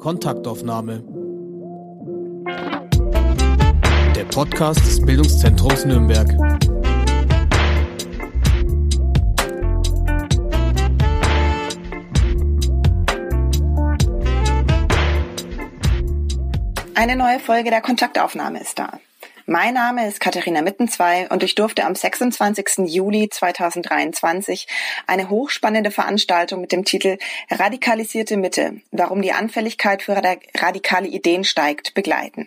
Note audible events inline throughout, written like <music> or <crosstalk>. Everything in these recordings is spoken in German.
Kontaktaufnahme. Der Podcast des Bildungszentrums Nürnberg. Eine neue Folge der Kontaktaufnahme ist da. Mein Name ist Katharina Mittenzwei und ich durfte am 26. Juli 2023 eine hochspannende Veranstaltung mit dem Titel Radikalisierte Mitte, warum die Anfälligkeit für radikale Ideen steigt, begleiten.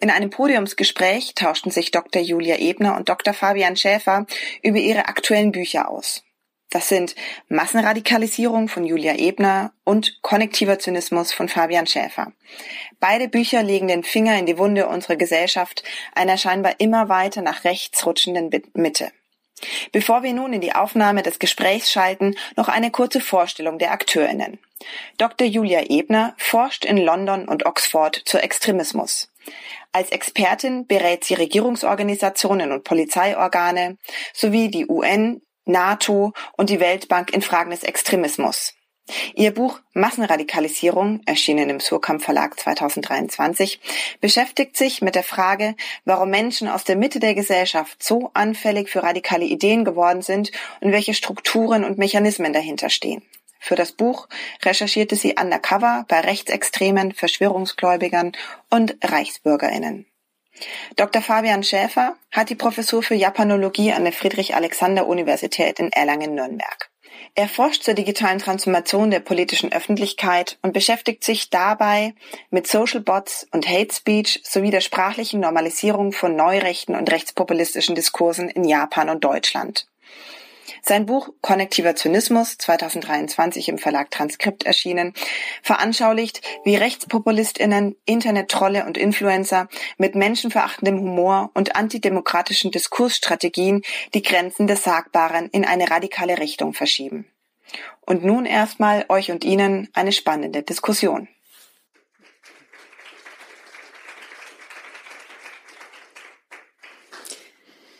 In einem Podiumsgespräch tauschten sich Dr. Julia Ebner und Dr. Fabian Schäfer über ihre aktuellen Bücher aus. Das sind Massenradikalisierung von Julia Ebner und Konnektiver Zynismus von Fabian Schäfer. Beide Bücher legen den Finger in die Wunde unserer Gesellschaft, einer scheinbar immer weiter nach rechts rutschenden Mitte. Bevor wir nun in die Aufnahme des Gesprächs schalten, noch eine kurze Vorstellung der Akteurinnen. Dr. Julia Ebner forscht in London und Oxford zu Extremismus. Als Expertin berät sie Regierungsorganisationen und Polizeiorgane sowie die UN, NATO und die Weltbank in Fragen des Extremismus. Ihr Buch Massenradikalisierung, erschienen im Surkamp Verlag 2023, beschäftigt sich mit der Frage, warum Menschen aus der Mitte der Gesellschaft so anfällig für radikale Ideen geworden sind und welche Strukturen und Mechanismen dahinter stehen. Für das Buch recherchierte sie undercover bei Rechtsextremen, Verschwörungsgläubigern und Reichsbürgerinnen. Dr. Fabian Schäfer hat die Professur für Japanologie an der Friedrich-Alexander-Universität in Erlangen-Nürnberg. Er forscht zur digitalen Transformation der politischen Öffentlichkeit und beschäftigt sich dabei mit Social Bots und Hate Speech sowie der sprachlichen Normalisierung von neurechten und rechtspopulistischen Diskursen in Japan und Deutschland. Sein Buch Konnektiver Zynismus, 2023 im Verlag Transkript erschienen, veranschaulicht, wie Rechtspopulistinnen, Internettrolle und Influencer mit menschenverachtendem Humor und antidemokratischen Diskursstrategien die Grenzen des Sagbaren in eine radikale Richtung verschieben. Und nun erstmal euch und Ihnen eine spannende Diskussion.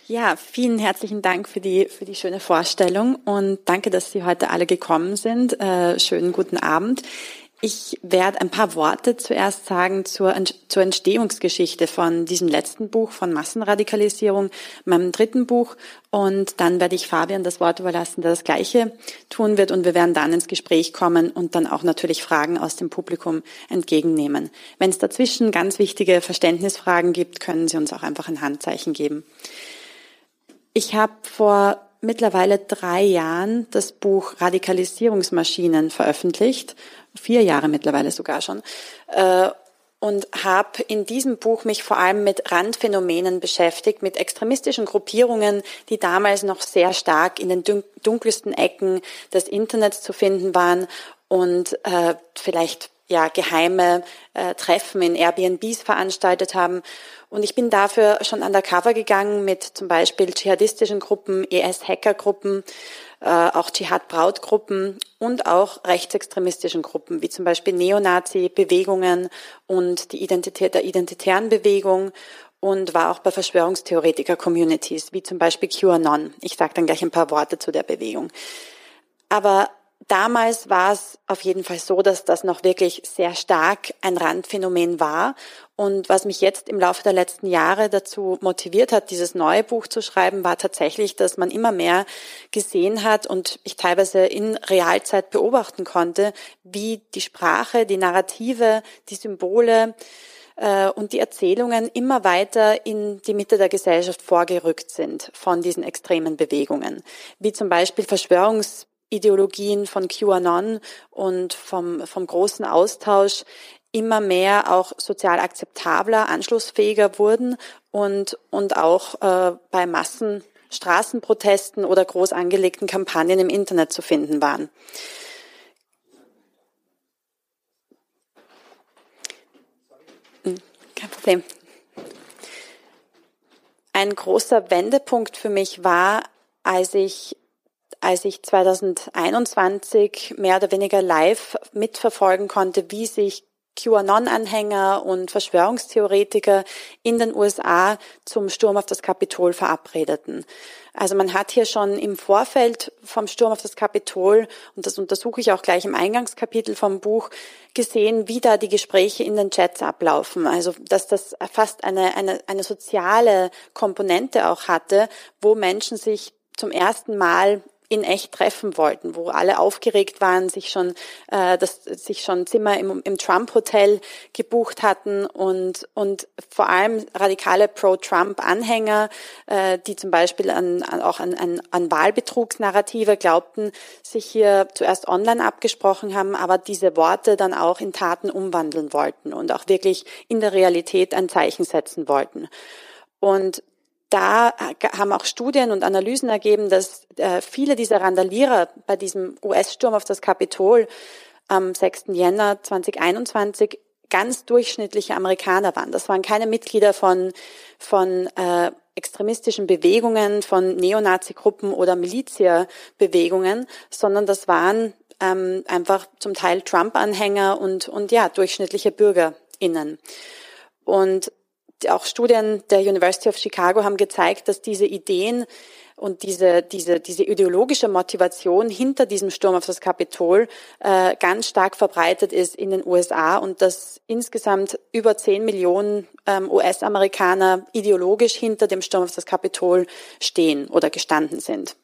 Ja, vielen herzlichen Dank für die, für die schöne Vorstellung und danke, dass Sie heute alle gekommen sind. Äh, schönen guten Abend. Ich werde ein paar Worte zuerst sagen zur, zur Entstehungsgeschichte von diesem letzten Buch von Massenradikalisierung, meinem dritten Buch. Und dann werde ich Fabian das Wort überlassen, der das Gleiche tun wird. Und wir werden dann ins Gespräch kommen und dann auch natürlich Fragen aus dem Publikum entgegennehmen. Wenn es dazwischen ganz wichtige Verständnisfragen gibt, können Sie uns auch einfach ein Handzeichen geben. Ich habe vor mittlerweile drei Jahren das Buch Radikalisierungsmaschinen veröffentlicht, vier Jahre mittlerweile sogar schon, äh, und habe in diesem Buch mich vor allem mit Randphänomenen beschäftigt, mit extremistischen Gruppierungen, die damals noch sehr stark in den dunkelsten Ecken des Internets zu finden waren und äh, vielleicht ja geheime äh, Treffen in Airbnbs veranstaltet haben und ich bin dafür schon undercover gegangen mit zum Beispiel dschihadistischen Gruppen, IS-Hackergruppen, äh, auch Dschihad-Brautgruppen und auch rechtsextremistischen Gruppen, wie zum Beispiel Neonazi-Bewegungen und die Identität der identitären Bewegung und war auch bei Verschwörungstheoretiker-Communities, wie zum Beispiel QAnon. Ich sage dann gleich ein paar Worte zu der Bewegung. Aber Damals war es auf jeden Fall so, dass das noch wirklich sehr stark ein Randphänomen war. Und was mich jetzt im Laufe der letzten Jahre dazu motiviert hat, dieses neue Buch zu schreiben, war tatsächlich, dass man immer mehr gesehen hat und ich teilweise in Realzeit beobachten konnte, wie die Sprache, die Narrative, die Symbole, äh, und die Erzählungen immer weiter in die Mitte der Gesellschaft vorgerückt sind von diesen extremen Bewegungen, wie zum Beispiel Verschwörungs Ideologien von QAnon und vom, vom großen Austausch immer mehr auch sozial akzeptabler, anschlussfähiger wurden und, und auch äh, bei Massen Straßenprotesten oder groß angelegten Kampagnen im Internet zu finden waren. Hm, kein Problem. Ein großer Wendepunkt für mich war, als ich als ich 2021 mehr oder weniger live mitverfolgen konnte, wie sich QAnon-Anhänger und Verschwörungstheoretiker in den USA zum Sturm auf das Kapitol verabredeten. Also man hat hier schon im Vorfeld vom Sturm auf das Kapitol, und das untersuche ich auch gleich im Eingangskapitel vom Buch, gesehen, wie da die Gespräche in den Chats ablaufen. Also dass das fast eine, eine, eine soziale Komponente auch hatte, wo Menschen sich zum ersten Mal in echt treffen wollten, wo alle aufgeregt waren, sich schon, äh, das, sich schon Zimmer im, im Trump-Hotel gebucht hatten und, und vor allem radikale Pro-Trump-Anhänger, äh, die zum Beispiel an, an, auch an, an, an Wahlbetrugsnarrative glaubten, sich hier zuerst online abgesprochen haben, aber diese Worte dann auch in Taten umwandeln wollten und auch wirklich in der Realität ein Zeichen setzen wollten. Und da haben auch Studien und Analysen ergeben, dass äh, viele dieser Randalierer bei diesem US-Sturm auf das Kapitol am 6. Jänner 2021 ganz durchschnittliche Amerikaner waren. Das waren keine Mitglieder von, von äh, extremistischen Bewegungen, von Neonazi-Gruppen oder Milizia-Bewegungen, sondern das waren ähm, einfach zum Teil Trump-Anhänger und, und ja, durchschnittliche BürgerInnen. Und auch Studien der University of Chicago haben gezeigt, dass diese Ideen und diese, diese, diese ideologische Motivation hinter diesem Sturm auf das Kapitol äh, ganz stark verbreitet ist in den USA und dass insgesamt über 10 Millionen ähm, US-Amerikaner ideologisch hinter dem Sturm auf das Kapitol stehen oder gestanden sind.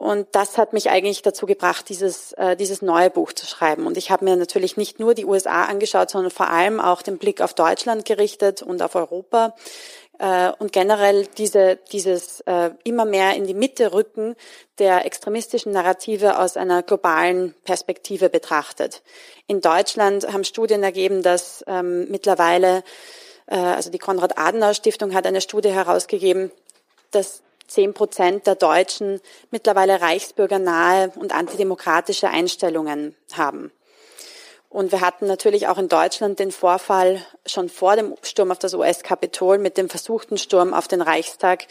Und das hat mich eigentlich dazu gebracht, dieses, äh, dieses neue Buch zu schreiben. Und ich habe mir natürlich nicht nur die USA angeschaut, sondern vor allem auch den Blick auf Deutschland gerichtet und auf Europa. Äh, und generell diese, dieses äh, immer mehr in die Mitte rücken der extremistischen Narrative aus einer globalen Perspektive betrachtet. In Deutschland haben Studien ergeben, dass ähm, mittlerweile, äh, also die Konrad-Adenauer-Stiftung hat eine Studie herausgegeben, dass zehn Prozent der Deutschen mittlerweile reichsbürgernahe und antidemokratische Einstellungen haben. Und wir hatten natürlich auch in Deutschland den Vorfall schon vor dem Sturm auf das US-Kapitol mit dem versuchten Sturm auf den Reichstag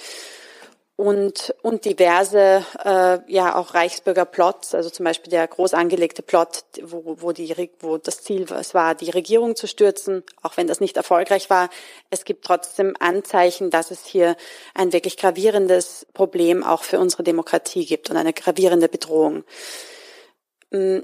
und, und diverse, äh, ja auch Reichsbürgerplots, also zum Beispiel der groß angelegte Plot, wo, wo, die, wo das Ziel es war, die Regierung zu stürzen, auch wenn das nicht erfolgreich war. Es gibt trotzdem Anzeichen, dass es hier ein wirklich gravierendes Problem auch für unsere Demokratie gibt und eine gravierende Bedrohung. Mm,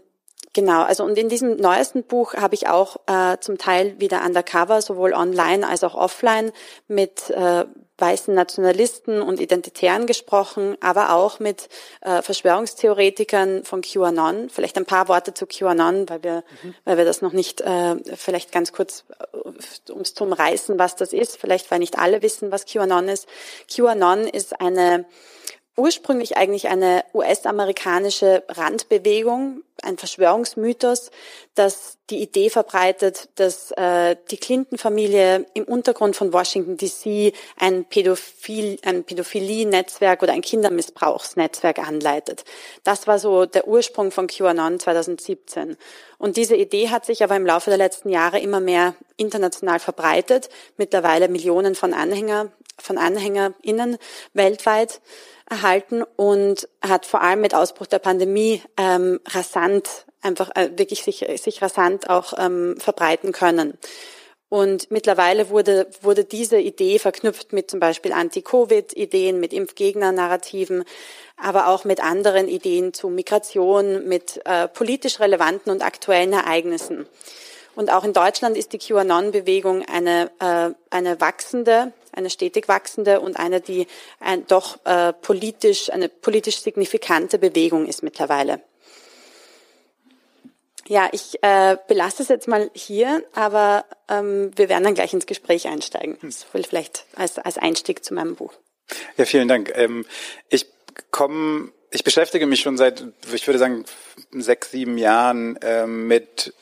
genau, also und in diesem neuesten Buch habe ich auch äh, zum Teil wieder undercover, sowohl online als auch offline, mit äh, weißen Nationalisten und Identitären gesprochen, aber auch mit äh, Verschwörungstheoretikern von QAnon. Vielleicht ein paar Worte zu QAnon, weil wir, mhm. weil wir das noch nicht, äh, vielleicht ganz kurz, äh, ums zum Reißen, was das ist. Vielleicht, weil nicht alle wissen, was QAnon ist. QAnon ist eine ursprünglich eigentlich eine US-amerikanische Randbewegung, ein Verschwörungsmythos, das die Idee verbreitet, dass äh, die Clinton-Familie im Untergrund von Washington DC ein, Pädophil, ein Pädophilie-Netzwerk oder ein Kindermissbrauchsnetzwerk anleitet. Das war so der Ursprung von QAnon 2017. Und diese Idee hat sich aber im Laufe der letzten Jahre immer mehr international verbreitet. Mittlerweile Millionen von Anhänger, von AnhängerInnen weltweit erhalten und hat vor allem mit Ausbruch der Pandemie ähm, rasant, einfach äh, wirklich sich, sich rasant auch ähm, verbreiten können. Und mittlerweile wurde, wurde diese Idee verknüpft mit zum Beispiel Anti-Covid-Ideen, mit Impfgegner-Narrativen, aber auch mit anderen Ideen zu Migration, mit äh, politisch relevanten und aktuellen Ereignissen. Und auch in Deutschland ist die QAnon-Bewegung eine, äh, eine wachsende, eine stetig wachsende und eine, die ein, doch äh, politisch, eine politisch signifikante Bewegung ist mittlerweile. Ja, ich äh, belasse es jetzt mal hier, aber ähm, wir werden dann gleich ins Gespräch einsteigen. Hm. Das will vielleicht als, als Einstieg zu meinem Buch. Ja, vielen Dank. Ähm, ich komme, ich beschäftige mich schon seit, ich würde sagen, sechs, sieben Jahren äh, mit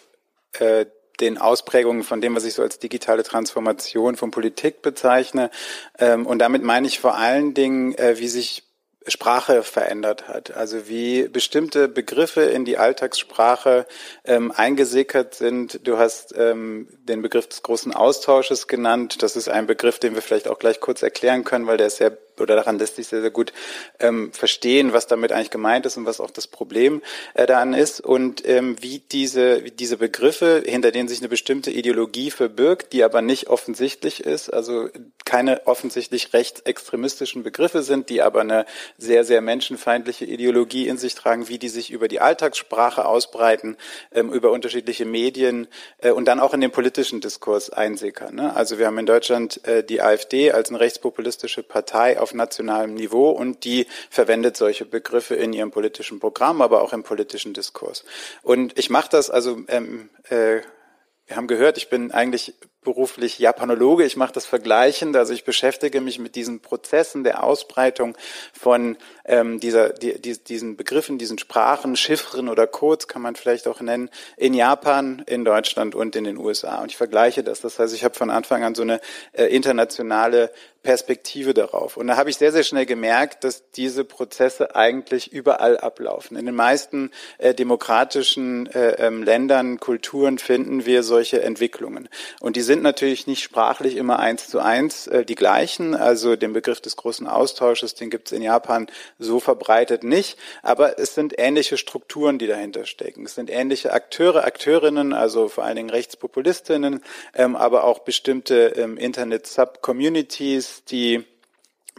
äh, den Ausprägungen von dem, was ich so als digitale Transformation von Politik bezeichne. Ähm, und damit meine ich vor allen Dingen, äh, wie sich Sprache verändert hat. Also wie bestimmte Begriffe in die Alltagssprache ähm, eingesickert sind. Du hast ähm, den Begriff des großen Austausches genannt. Das ist ein Begriff, den wir vielleicht auch gleich kurz erklären können, weil der ist sehr oder daran lässt sich sehr, sehr gut ähm, verstehen, was damit eigentlich gemeint ist und was auch das Problem äh, daran ist und ähm, wie diese, wie diese Begriffe, hinter denen sich eine bestimmte Ideologie verbirgt, die aber nicht offensichtlich ist, also keine offensichtlich rechtsextremistischen Begriffe sind, die aber eine sehr, sehr menschenfeindliche Ideologie in sich tragen, wie die sich über die Alltagssprache ausbreiten, ähm, über unterschiedliche Medien äh, und dann auch in den politischen Diskurs einsickern. Ne? Also wir haben in Deutschland äh, die AfD als eine rechtspopulistische Partei auf nationalem Niveau und die verwendet solche Begriffe in ihrem politischen Programm, aber auch im politischen Diskurs. Und ich mache das also ähm, äh, wir haben gehört, ich bin eigentlich beruflich Japanologe. Ich mache das vergleichend, also ich beschäftige mich mit diesen Prozessen der Ausbreitung von ähm, dieser, die, die, diesen Begriffen, diesen Sprachen, Chiffren oder Codes kann man vielleicht auch nennen, in Japan, in Deutschland und in den USA. Und ich vergleiche das. Das heißt, ich habe von Anfang an so eine äh, internationale Perspektive darauf. Und da habe ich sehr, sehr schnell gemerkt, dass diese Prozesse eigentlich überall ablaufen. In den meisten äh, demokratischen äh, ähm, Ländern, Kulturen finden wir solche Entwicklungen. Und die sind natürlich nicht sprachlich immer eins zu eins äh, die gleichen. Also den Begriff des großen Austausches, den gibt es in Japan so verbreitet nicht. Aber es sind ähnliche Strukturen, die dahinter stecken. Es sind ähnliche Akteure, Akteurinnen, also vor allen Dingen Rechtspopulistinnen, ähm, aber auch bestimmte ähm, Internet-Sub-Communities, die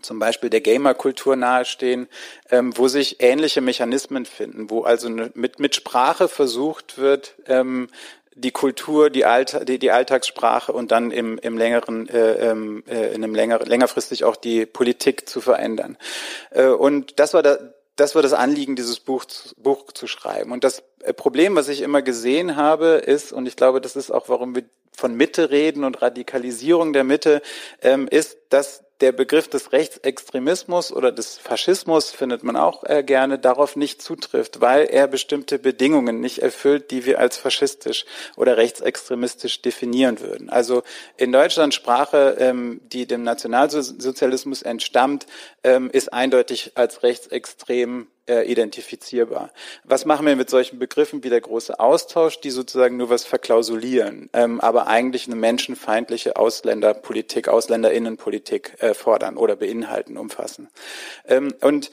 zum Beispiel der Gamer-Kultur nahestehen, ähm, wo sich ähnliche Mechanismen finden, wo also ne, mit, mit Sprache versucht wird, ähm, die Kultur, die, Alter, die, die Alltagssprache und dann im, im längeren, äh, ähm, äh, in einem länger, längerfristig auch die Politik zu verändern. Äh, und das war da, das war das Anliegen, dieses Buch, Buch zu schreiben. Und das äh, Problem, was ich immer gesehen habe, ist, und ich glaube, das ist auch, warum wir von Mitte reden und Radikalisierung der Mitte, ähm, ist, dass der Begriff des Rechtsextremismus oder des Faschismus findet man auch äh, gerne darauf nicht zutrifft, weil er bestimmte Bedingungen nicht erfüllt, die wir als faschistisch oder rechtsextremistisch definieren würden. Also in Deutschland Sprache, ähm, die dem Nationalsozialismus entstammt, ähm, ist eindeutig als rechtsextrem äh, identifizierbar. Was machen wir mit solchen Begriffen wie der große Austausch, die sozusagen nur was verklausulieren, ähm, aber eigentlich eine menschenfeindliche Ausländerpolitik, Ausländerinnenpolitik äh, fordern oder beinhalten, umfassen. Ähm, und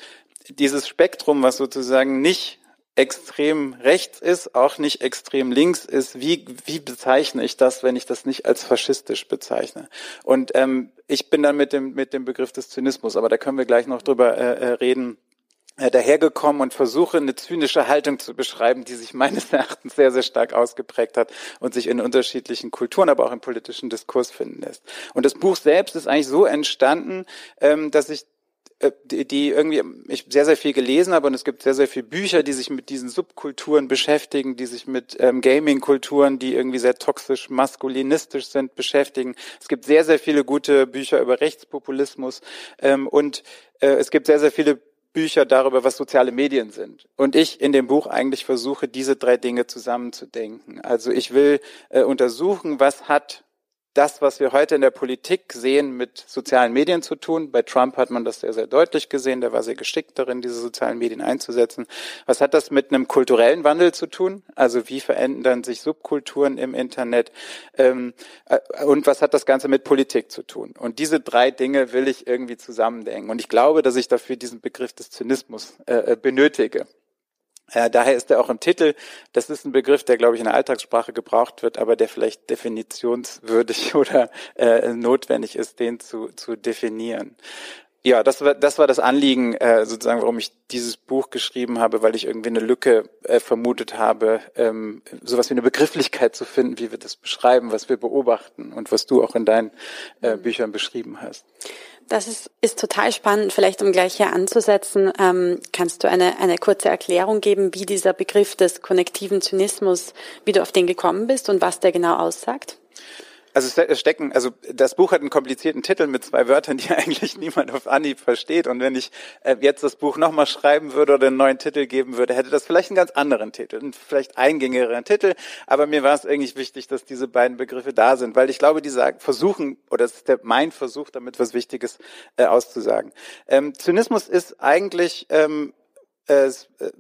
dieses Spektrum, was sozusagen nicht extrem rechts ist, auch nicht extrem links ist, wie, wie bezeichne ich das, wenn ich das nicht als faschistisch bezeichne? Und ähm, ich bin dann mit dem, mit dem Begriff des Zynismus, aber da können wir gleich noch drüber äh, äh reden, dahergekommen und versuche eine zynische Haltung zu beschreiben, die sich meines Erachtens sehr, sehr stark ausgeprägt hat und sich in unterschiedlichen Kulturen, aber auch im politischen Diskurs finden lässt. Und das Buch selbst ist eigentlich so entstanden, ähm, dass ich äh, die irgendwie ich sehr sehr viel gelesen habe und es gibt sehr sehr viele Bücher, die sich mit diesen Subkulturen beschäftigen, die sich mit ähm, Gaming-Kulturen, die irgendwie sehr toxisch maskulinistisch sind, beschäftigen. Es gibt sehr sehr viele gute Bücher über Rechtspopulismus ähm, und äh, es gibt sehr sehr viele Bücher darüber, was soziale Medien sind. Und ich in dem Buch eigentlich versuche, diese drei Dinge zusammenzudenken. Also ich will äh, untersuchen, was hat das, was wir heute in der Politik sehen, mit sozialen Medien zu tun. Bei Trump hat man das sehr, sehr deutlich gesehen. Der war sehr geschickt darin, diese sozialen Medien einzusetzen. Was hat das mit einem kulturellen Wandel zu tun? Also wie verändern sich Subkulturen im Internet? Ähm, äh, und was hat das Ganze mit Politik zu tun? Und diese drei Dinge will ich irgendwie zusammendenken. Und ich glaube, dass ich dafür diesen Begriff des Zynismus äh, äh benötige. Äh, daher ist er auch im Titel. Das ist ein Begriff, der, glaube ich, in der Alltagssprache gebraucht wird, aber der vielleicht definitionswürdig <laughs> oder äh, notwendig ist, den zu, zu definieren. Ja, das war das war das Anliegen, äh, sozusagen, warum ich dieses Buch geschrieben habe, weil ich irgendwie eine Lücke äh, vermutet habe, ähm, sowas wie eine Begrifflichkeit zu finden, wie wir das beschreiben, was wir beobachten und was du auch in deinen äh, mhm. Büchern beschrieben hast. Das ist, ist total spannend. Vielleicht um gleich hier anzusetzen, ähm, kannst du eine, eine kurze Erklärung geben, wie dieser Begriff des konnektiven Zynismus, wie du auf den gekommen bist und was der genau aussagt? Also stecken, also das Buch hat einen komplizierten Titel mit zwei Wörtern, die <laughs> eigentlich niemand auf Anhieb versteht. Und wenn ich äh, jetzt das Buch nochmal schreiben würde oder einen neuen Titel geben würde, hätte das vielleicht einen ganz anderen Titel, einen vielleicht eingängigeren Titel. Aber mir war es eigentlich wichtig, dass diese beiden Begriffe da sind, weil ich glaube, die sagen, versuchen, oder es ist der, mein Versuch, damit was Wichtiges äh, auszusagen. Ähm, Zynismus ist eigentlich ähm, äh,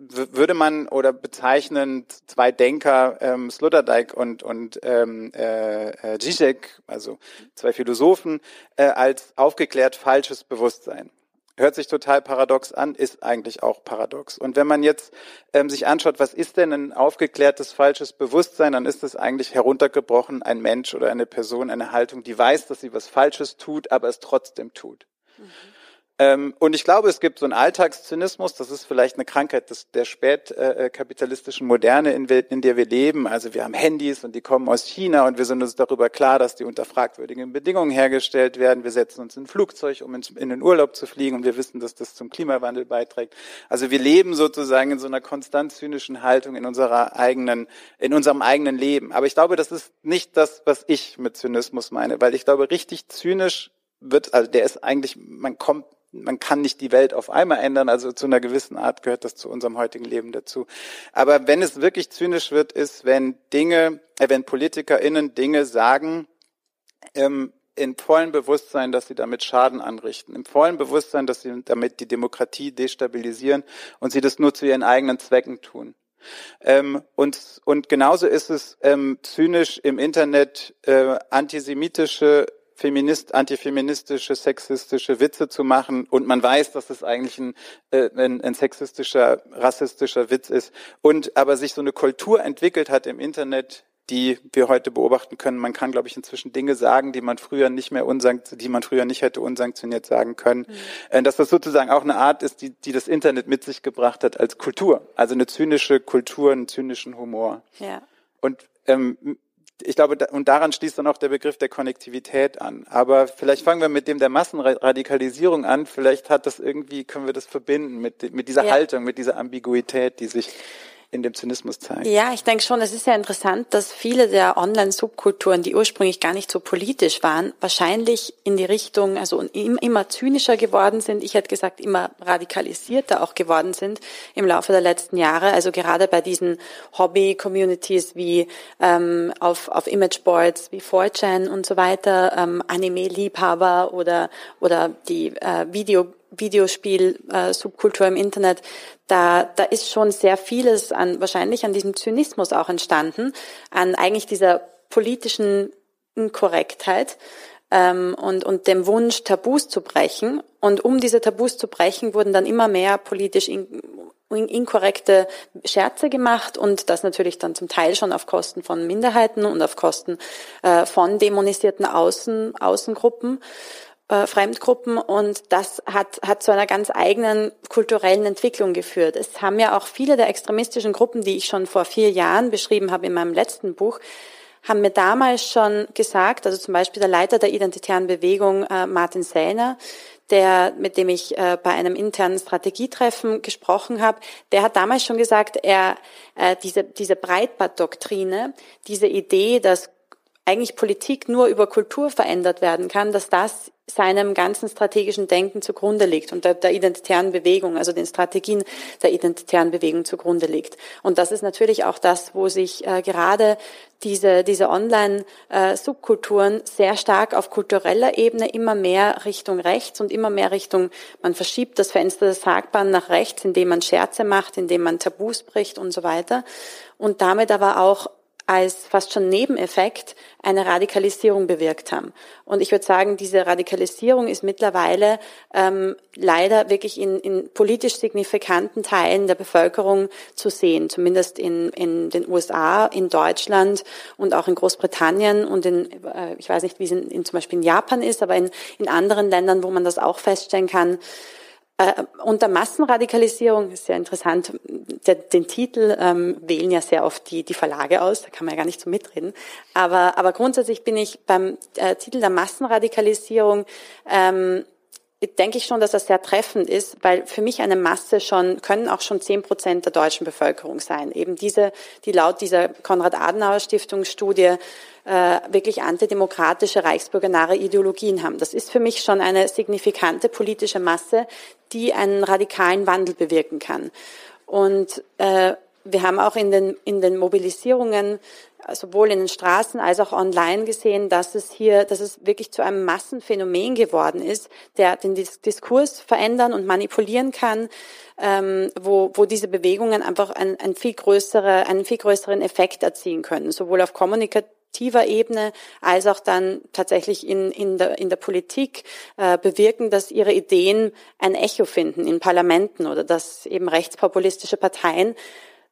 würde man oder bezeichnen zwei Denker, ähm, Sloterdijk und, und ähm, äh, Zizek, also zwei Philosophen, äh, als aufgeklärt falsches Bewusstsein. hört sich total paradox an, ist eigentlich auch paradox. Und wenn man jetzt ähm, sich anschaut, was ist denn ein aufgeklärtes falsches Bewusstsein, dann ist es eigentlich heruntergebrochen ein Mensch oder eine Person, eine Haltung, die weiß, dass sie was Falsches tut, aber es trotzdem tut. Mhm. Ähm, und ich glaube, es gibt so einen Alltagszynismus, das ist vielleicht eine Krankheit des, der spätkapitalistischen Moderne, in, in, der wir leben. Also wir haben Handys und die kommen aus China und wir sind uns darüber klar, dass die unter fragwürdigen Bedingungen hergestellt werden. Wir setzen uns in ein Flugzeug, um in, den Urlaub zu fliegen und wir wissen, dass das zum Klimawandel beiträgt. Also wir leben sozusagen in so einer konstant zynischen Haltung in unserer eigenen, in unserem eigenen Leben. Aber ich glaube, das ist nicht das, was ich mit Zynismus meine, weil ich glaube, richtig zynisch wird, also der ist eigentlich, man kommt man kann nicht die Welt auf einmal ändern, also zu einer gewissen Art gehört das zu unserem heutigen Leben dazu. Aber wenn es wirklich zynisch wird, ist, wenn Dinge, äh, wenn PolitikerInnen Dinge sagen, ähm, in vollem Bewusstsein, dass sie damit Schaden anrichten, im vollen Bewusstsein, dass sie damit die Demokratie destabilisieren und sie das nur zu ihren eigenen Zwecken tun. Ähm, und, und genauso ist es ähm, zynisch im Internet äh, antisemitische feminist, antifeministische, sexistische Witze zu machen und man weiß, dass es eigentlich ein, äh, ein, ein sexistischer, rassistischer Witz ist und aber sich so eine Kultur entwickelt hat im Internet, die wir heute beobachten können. Man kann, glaube ich, inzwischen Dinge sagen, die man früher nicht mehr unsanktioniert, die man früher nicht hätte unsanktioniert sagen können. Mhm. Äh, dass das sozusagen auch eine Art ist, die, die das Internet mit sich gebracht hat als Kultur. Also eine zynische Kultur, einen zynischen Humor. Ja. Und ähm, ich glaube, und daran schließt dann auch der Begriff der Konnektivität an. Aber vielleicht fangen wir mit dem der Massenradikalisierung an. Vielleicht hat das irgendwie, können wir das verbinden mit, mit dieser ja. Haltung, mit dieser Ambiguität, die sich in dem Zynismus zeigt. Ja, ich denke schon, es ist ja interessant, dass viele der Online-Subkulturen, die ursprünglich gar nicht so politisch waren, wahrscheinlich in die Richtung, also immer zynischer geworden sind. Ich hätte gesagt, immer radikalisierter auch geworden sind im Laufe der letzten Jahre. Also gerade bei diesen Hobby-Communities wie ähm, auf, auf Imageboards wie 4chan und so weiter, ähm, Anime-Liebhaber oder, oder die äh, Video Videospiel-Subkultur äh, im Internet, da, da ist schon sehr vieles an, wahrscheinlich an diesem Zynismus auch entstanden, an eigentlich dieser politischen Inkorrektheit ähm, und, und dem Wunsch, Tabus zu brechen. Und um diese Tabus zu brechen, wurden dann immer mehr politisch in, inkorrekte Scherze gemacht und das natürlich dann zum Teil schon auf Kosten von Minderheiten und auf Kosten äh, von dämonisierten Außen, Außengruppen äh, Fremdgruppen und das hat, hat zu einer ganz eigenen kulturellen Entwicklung geführt. Es haben ja auch viele der extremistischen Gruppen, die ich schon vor vier Jahren beschrieben habe in meinem letzten Buch, haben mir damals schon gesagt, also zum Beispiel der Leiter der identitären Bewegung, äh, Martin Sellner, der, mit dem ich äh, bei einem internen Strategietreffen gesprochen habe, der hat damals schon gesagt, er äh, diese, diese Breitbart-Doktrine, diese Idee, dass eigentlich Politik nur über Kultur verändert werden kann, dass das seinem ganzen strategischen Denken zugrunde liegt und der, der, identitären Bewegung, also den Strategien der identitären Bewegung zugrunde liegt. Und das ist natürlich auch das, wo sich äh, gerade diese, diese Online-Subkulturen sehr stark auf kultureller Ebene immer mehr Richtung rechts und immer mehr Richtung, man verschiebt das Fenster des Sagbaren nach rechts, indem man Scherze macht, indem man Tabus bricht und so weiter. Und damit aber auch als fast schon Nebeneffekt eine Radikalisierung bewirkt haben. Und ich würde sagen, diese Radikalisierung ist mittlerweile ähm, leider wirklich in, in politisch signifikanten Teilen der Bevölkerung zu sehen, zumindest in, in den USA, in Deutschland und auch in Großbritannien und in, äh, ich weiß nicht, wie es in, in, zum Beispiel in Japan ist, aber in, in anderen Ländern, wo man das auch feststellen kann, äh, unter Massenradikalisierung ist sehr interessant. Der, den Titel ähm, wählen ja sehr oft die, die Verlage aus, da kann man ja gar nicht so mitreden. Aber, aber grundsätzlich bin ich beim äh, Titel der Massenradikalisierung ähm, denke ich schon, dass das sehr treffend ist, weil für mich eine Masse schon, können auch schon zehn Prozent der deutschen Bevölkerung sein. Eben diese, die laut dieser Konrad-Adenauer-Stiftungsstudie äh, wirklich antidemokratische, reichsbürgernahe Ideologien haben. Das ist für mich schon eine signifikante politische Masse, die einen radikalen Wandel bewirken kann. Und äh, wir haben auch in den, in den Mobilisierungen sowohl in den Straßen als auch online gesehen, dass es hier, dass es wirklich zu einem Massenphänomen geworden ist, der den Diskurs verändern und manipulieren kann, ähm, wo, wo diese Bewegungen einfach ein, ein viel größere, einen viel größeren Effekt erzielen können, sowohl auf Kommunikation administrativer Ebene als auch dann tatsächlich in, in, der, in der Politik äh, bewirken, dass ihre Ideen ein Echo finden in Parlamenten oder dass eben rechtspopulistische Parteien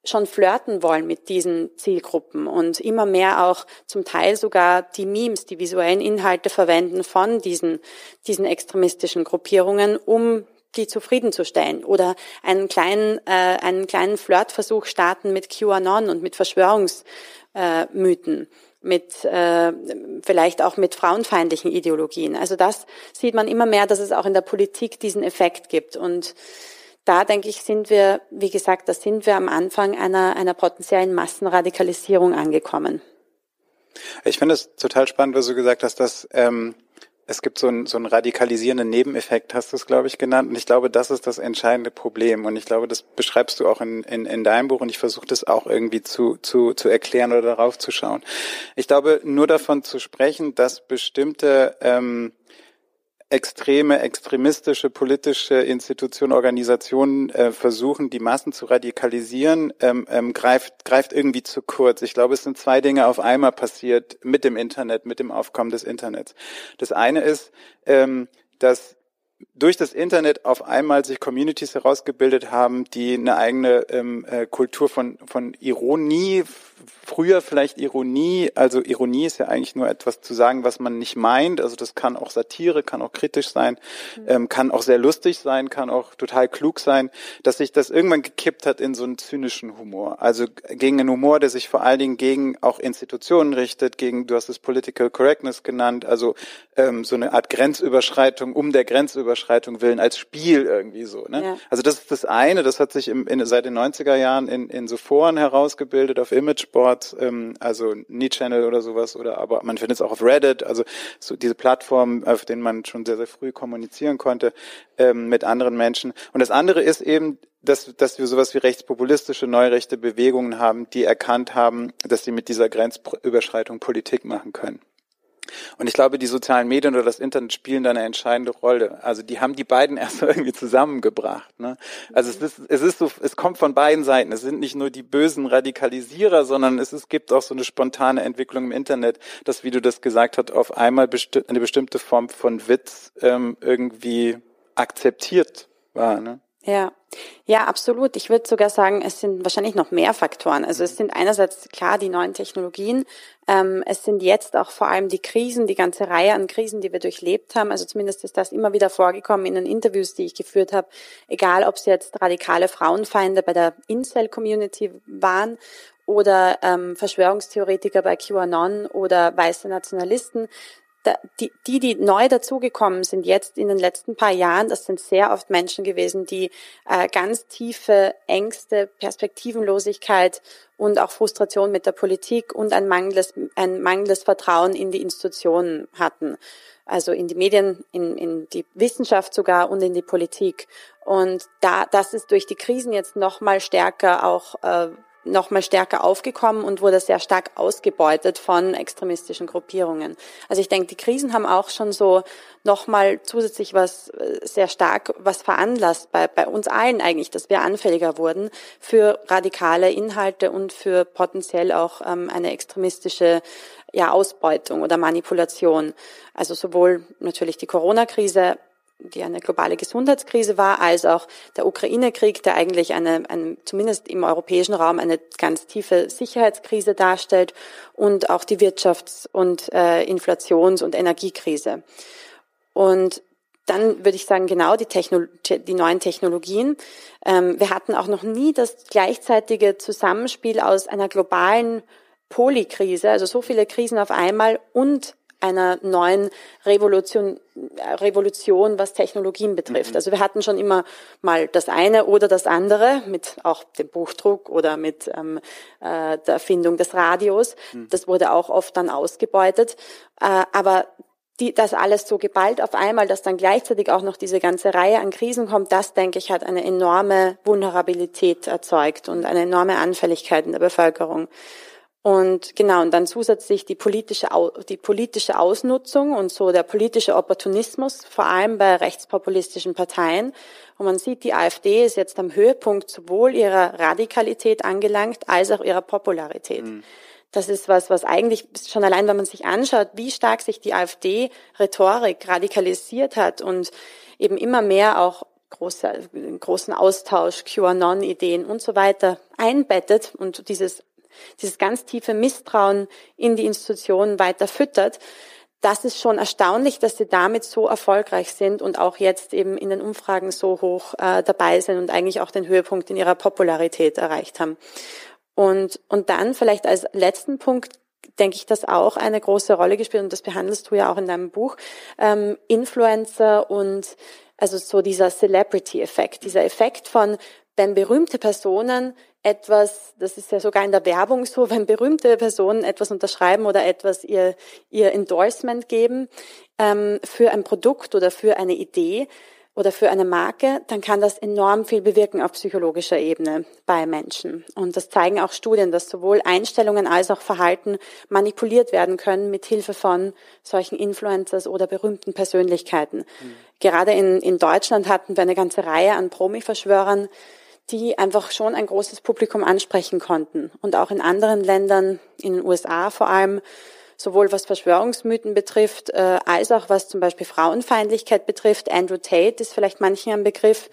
schon flirten wollen mit diesen Zielgruppen und immer mehr auch zum Teil sogar die Memes, die visuellen Inhalte verwenden von diesen, diesen extremistischen Gruppierungen, um die zufriedenzustellen oder einen kleinen, äh, einen kleinen Flirtversuch starten mit QAnon und mit Verschwörungsmythen. Äh, mit äh, vielleicht auch mit frauenfeindlichen Ideologien. Also das sieht man immer mehr, dass es auch in der Politik diesen Effekt gibt. Und da denke ich, sind wir, wie gesagt, da sind wir am Anfang einer, einer potenziellen Massenradikalisierung angekommen. Ich finde es total spannend, was du gesagt hast, dass ähm, es gibt so einen, so einen radikalisierenden Nebeneffekt, hast du es, glaube ich, genannt. Und ich glaube, das ist das entscheidende Problem. Und ich glaube, das beschreibst du auch in, in, in deinem Buch. Und ich versuche das auch irgendwie zu, zu, zu erklären oder darauf zu schauen. Ich glaube, nur davon zu sprechen, dass bestimmte ähm, extreme, extremistische politische Institutionen, Organisationen äh, versuchen, die Massen zu radikalisieren, ähm, ähm, greift, greift irgendwie zu kurz. Ich glaube, es sind zwei Dinge auf einmal passiert mit dem Internet, mit dem Aufkommen des Internets. Das eine ist, ähm, dass durch das Internet auf einmal sich Communities herausgebildet haben, die eine eigene ähm, äh, Kultur von, von Ironie, früher vielleicht Ironie, also Ironie ist ja eigentlich nur etwas zu sagen, was man nicht meint, also das kann auch Satire, kann auch kritisch sein, mhm. ähm, kann auch sehr lustig sein, kann auch total klug sein, dass sich das irgendwann gekippt hat in so einen zynischen Humor, also gegen einen Humor, der sich vor allen Dingen gegen auch Institutionen richtet, gegen, du hast es Political Correctness genannt, also ähm, so eine Art Grenzüberschreitung um der Grenzüberschreitung willen, als Spiel irgendwie so. Ne? Ja. Also das ist das eine, das hat sich im, in, seit den 90er Jahren in, in so Foren herausgebildet, auf Imageboards, ähm, also Knee-Channel oder sowas, oder aber man findet es auch auf Reddit, also so diese Plattformen, auf denen man schon sehr, sehr früh kommunizieren konnte ähm, mit anderen Menschen. Und das andere ist eben, dass, dass wir sowas wie rechtspopulistische, neurechte Bewegungen haben, die erkannt haben, dass sie mit dieser Grenzüberschreitung Politik machen können. Und ich glaube, die sozialen Medien oder das Internet spielen da eine entscheidende Rolle. Also die haben die beiden <laughs> erst irgendwie zusammengebracht. Ne? Also es ist, es ist so, es kommt von beiden Seiten. Es sind nicht nur die bösen Radikalisierer, sondern es, ist, gibt auch so eine spontane Entwicklung im Internet, dass, wie du das gesagt hast, auf einmal besti eine bestimmte Form von Witz ähm, irgendwie akzeptiert war. Ne? Ja, ja, absolut. Ich würde sogar sagen, es sind wahrscheinlich noch mehr Faktoren. Also es sind einerseits klar die neuen Technologien. Ähm, es sind jetzt auch vor allem die Krisen, die ganze Reihe an Krisen, die wir durchlebt haben. Also zumindest ist das immer wieder vorgekommen in den Interviews, die ich geführt habe. Egal, ob es jetzt radikale Frauenfeinde bei der Incel-Community waren oder ähm, Verschwörungstheoretiker bei QAnon oder weiße Nationalisten die, die, neu dazugekommen sind jetzt in den letzten paar Jahren, das sind sehr oft Menschen gewesen, die äh, ganz tiefe Ängste, Perspektivenlosigkeit und auch Frustration mit der Politik und ein mangelndes, ein mangelndes Vertrauen in die Institutionen hatten. Also in die Medien, in, in die Wissenschaft sogar und in die Politik. Und da, das ist durch die Krisen jetzt noch mal stärker auch äh, noch mal stärker aufgekommen und wurde sehr stark ausgebeutet von extremistischen Gruppierungen. Also ich denke, die Krisen haben auch schon so noch mal zusätzlich was äh, sehr stark was veranlasst bei, bei uns allen eigentlich, dass wir anfälliger wurden für radikale Inhalte und für potenziell auch ähm, eine extremistische ja, Ausbeutung oder Manipulation. Also sowohl natürlich die Corona-Krise die eine globale Gesundheitskrise war, als auch der Ukraine-Krieg, der eigentlich eine, eine, zumindest im europäischen Raum eine ganz tiefe Sicherheitskrise darstellt und auch die Wirtschafts- und äh, Inflations- und Energiekrise. Und dann würde ich sagen, genau die, Techno die neuen Technologien. Ähm, wir hatten auch noch nie das gleichzeitige Zusammenspiel aus einer globalen Polykrise, also so viele Krisen auf einmal und einer neuen Revolution, Revolution, was Technologien betrifft. Mhm. Also wir hatten schon immer mal das eine oder das andere mit auch dem Buchdruck oder mit ähm, äh, der Erfindung des Radios. Mhm. Das wurde auch oft dann ausgebeutet. Äh, aber die, das alles so geballt auf einmal, dass dann gleichzeitig auch noch diese ganze Reihe an Krisen kommt, das, denke ich, hat eine enorme Vulnerabilität erzeugt und eine enorme Anfälligkeit in der Bevölkerung. Und genau, und dann zusätzlich die politische, die politische Ausnutzung und so der politische Opportunismus, vor allem bei rechtspopulistischen Parteien. Und man sieht, die AfD ist jetzt am Höhepunkt sowohl ihrer Radikalität angelangt als auch ihrer Popularität. Mhm. das ist was, was eigentlich schon allein, wenn man sich anschaut, wie stark sich die AfD-Rhetorik radikalisiert hat und eben immer mehr auch große, großen Austausch, QAnon-Ideen und so weiter einbettet und dieses, dieses ganz tiefe Misstrauen in die Institutionen weiter füttert, das ist schon erstaunlich, dass sie damit so erfolgreich sind und auch jetzt eben in den Umfragen so hoch äh, dabei sind und eigentlich auch den Höhepunkt in ihrer Popularität erreicht haben. Und, und dann vielleicht als letzten Punkt denke ich, dass auch eine große Rolle gespielt und das behandelst du ja auch in deinem Buch, ähm, Influencer und also so dieser Celebrity-Effekt, dieser Effekt von, wenn berühmte Personen etwas, das ist ja sogar in der Werbung so, wenn berühmte Personen etwas unterschreiben oder etwas ihr, ihr Endorsement geben ähm, für ein Produkt oder für eine Idee oder für eine Marke, dann kann das enorm viel bewirken auf psychologischer Ebene bei Menschen. Und das zeigen auch Studien, dass sowohl Einstellungen als auch Verhalten manipuliert werden können mit Hilfe von solchen Influencers oder berühmten Persönlichkeiten. Mhm. Gerade in, in Deutschland hatten wir eine ganze Reihe an Promi-Verschwörern, die einfach schon ein großes Publikum ansprechen konnten. Und auch in anderen Ländern, in den USA vor allem, sowohl was Verschwörungsmythen betrifft, äh, als auch was zum Beispiel Frauenfeindlichkeit betrifft. Andrew Tate ist vielleicht manchen ein Begriff,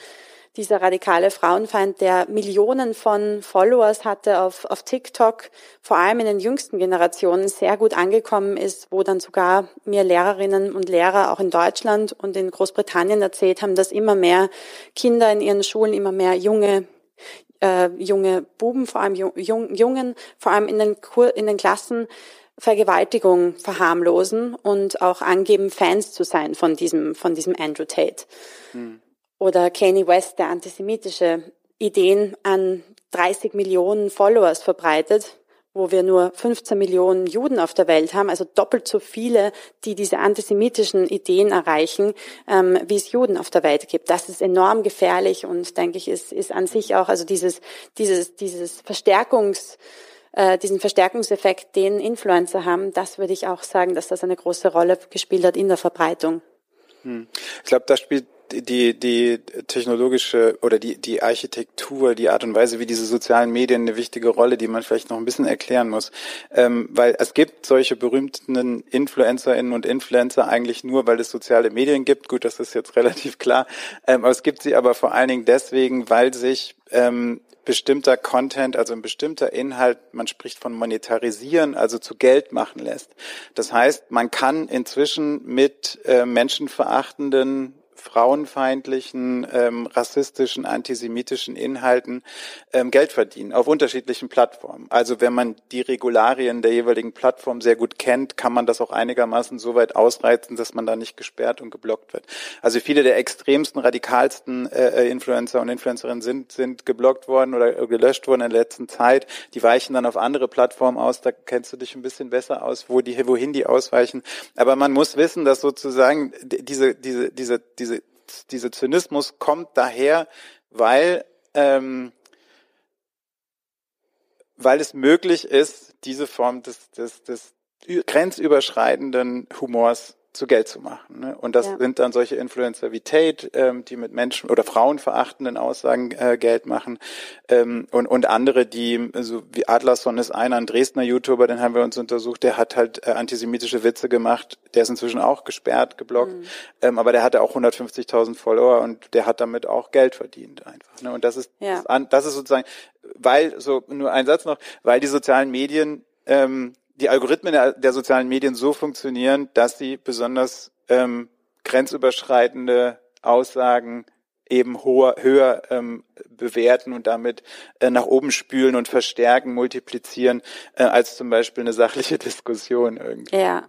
dieser radikale Frauenfeind, der Millionen von Followers hatte auf, auf TikTok, vor allem in den jüngsten Generationen sehr gut angekommen ist, wo dann sogar mir Lehrerinnen und Lehrer auch in Deutschland und in Großbritannien erzählt haben, dass immer mehr Kinder in ihren Schulen, immer mehr junge äh, junge Buben, vor allem jung, Jungen, vor allem in den, Kur in den Klassen Vergewaltigung verharmlosen und auch angeben, Fans zu sein von diesem, von diesem Andrew Tate. Hm. Oder Kanye West, der antisemitische Ideen an 30 Millionen Followers verbreitet, wo wir nur 15 Millionen Juden auf der Welt haben, also doppelt so viele, die diese antisemitischen Ideen erreichen, ähm, wie es Juden auf der Welt gibt. Das ist enorm gefährlich und denke ich, ist, ist an sich auch, also dieses, dieses, dieses Verstärkungs, äh, diesen Verstärkungseffekt, den Influencer haben, das würde ich auch sagen, dass das eine große Rolle gespielt hat in der Verbreitung. Hm. Ich glaube, da spielt die, die technologische oder die, die Architektur, die Art und Weise, wie diese sozialen Medien eine wichtige Rolle, die man vielleicht noch ein bisschen erklären muss. Ähm, weil es gibt solche berühmten Influencerinnen und Influencer eigentlich nur, weil es soziale Medien gibt. Gut, das ist jetzt relativ klar. Ähm, aber es gibt sie aber vor allen Dingen deswegen, weil sich ähm, bestimmter Content, also ein bestimmter Inhalt, man spricht von monetarisieren, also zu Geld machen lässt. Das heißt, man kann inzwischen mit äh, menschenverachtenden frauenfeindlichen, ähm, rassistischen, antisemitischen Inhalten ähm, Geld verdienen auf unterschiedlichen Plattformen. Also wenn man die Regularien der jeweiligen Plattform sehr gut kennt, kann man das auch einigermaßen so weit ausreizen, dass man da nicht gesperrt und geblockt wird. Also viele der extremsten, radikalsten äh, äh Influencer und Influencerinnen sind, sind geblockt worden oder gelöscht worden in der letzten Zeit. Die weichen dann auf andere Plattformen aus. Da kennst du dich ein bisschen besser aus, wo die, wohin die ausweichen. Aber man muss wissen, dass sozusagen diese, diese, diese, diese dieser Zynismus kommt daher, weil, ähm, weil es möglich ist, diese Form des, des, des grenzüberschreitenden Humors zu Geld zu machen. Ne? Und das ja. sind dann solche Influencer wie Tate, ähm, die mit Menschen oder frauenverachtenden Aussagen äh, Geld machen ähm, und, und andere, die, so wie Adlerson ist einer, ein Dresdner YouTuber, den haben wir uns untersucht, der hat halt äh, antisemitische Witze gemacht, der ist inzwischen auch gesperrt, geblockt, mhm. ähm, aber der hatte auch 150.000 Follower und der hat damit auch Geld verdient einfach. Ne? Und das ist, ja. das, das ist sozusagen, weil, so nur ein Satz noch, weil die sozialen Medien ähm, die Algorithmen der, der, sozialen Medien so funktionieren, dass sie besonders ähm, grenzüberschreitende Aussagen eben hoher, höher ähm, bewerten und damit äh, nach oben spülen und verstärken, multiplizieren, äh, als zum Beispiel eine sachliche <laughs> Diskussion irgendwie. Ja,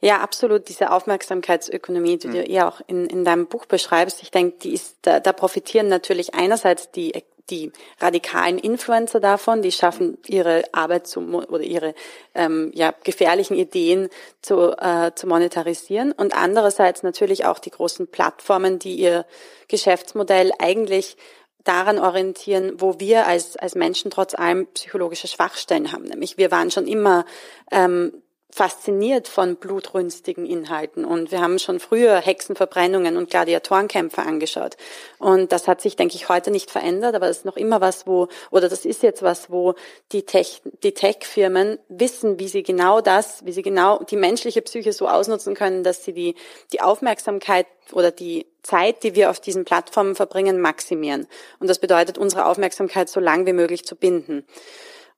ja, absolut. Diese Aufmerksamkeitsökonomie, die hm. du ja auch in, in deinem Buch beschreibst, ich denke, die ist, da, da profitieren natürlich einerseits die die radikalen Influencer davon, die schaffen ihre Arbeit zu, oder ihre ähm, ja, gefährlichen Ideen zu, äh, zu monetarisieren und andererseits natürlich auch die großen Plattformen, die ihr Geschäftsmodell eigentlich daran orientieren, wo wir als, als Menschen trotz allem psychologische Schwachstellen haben. Nämlich wir waren schon immer ähm, fasziniert von blutrünstigen Inhalten. Und wir haben schon früher Hexenverbrennungen und Gladiatorenkämpfe angeschaut. Und das hat sich, denke ich, heute nicht verändert, aber es ist noch immer was, wo oder das ist jetzt was, wo die Tech, die Tech-Firmen wissen, wie sie genau das, wie sie genau die menschliche Psyche so ausnutzen können, dass sie die die Aufmerksamkeit oder die Zeit, die wir auf diesen Plattformen verbringen, maximieren. Und das bedeutet, unsere Aufmerksamkeit so lang wie möglich zu binden.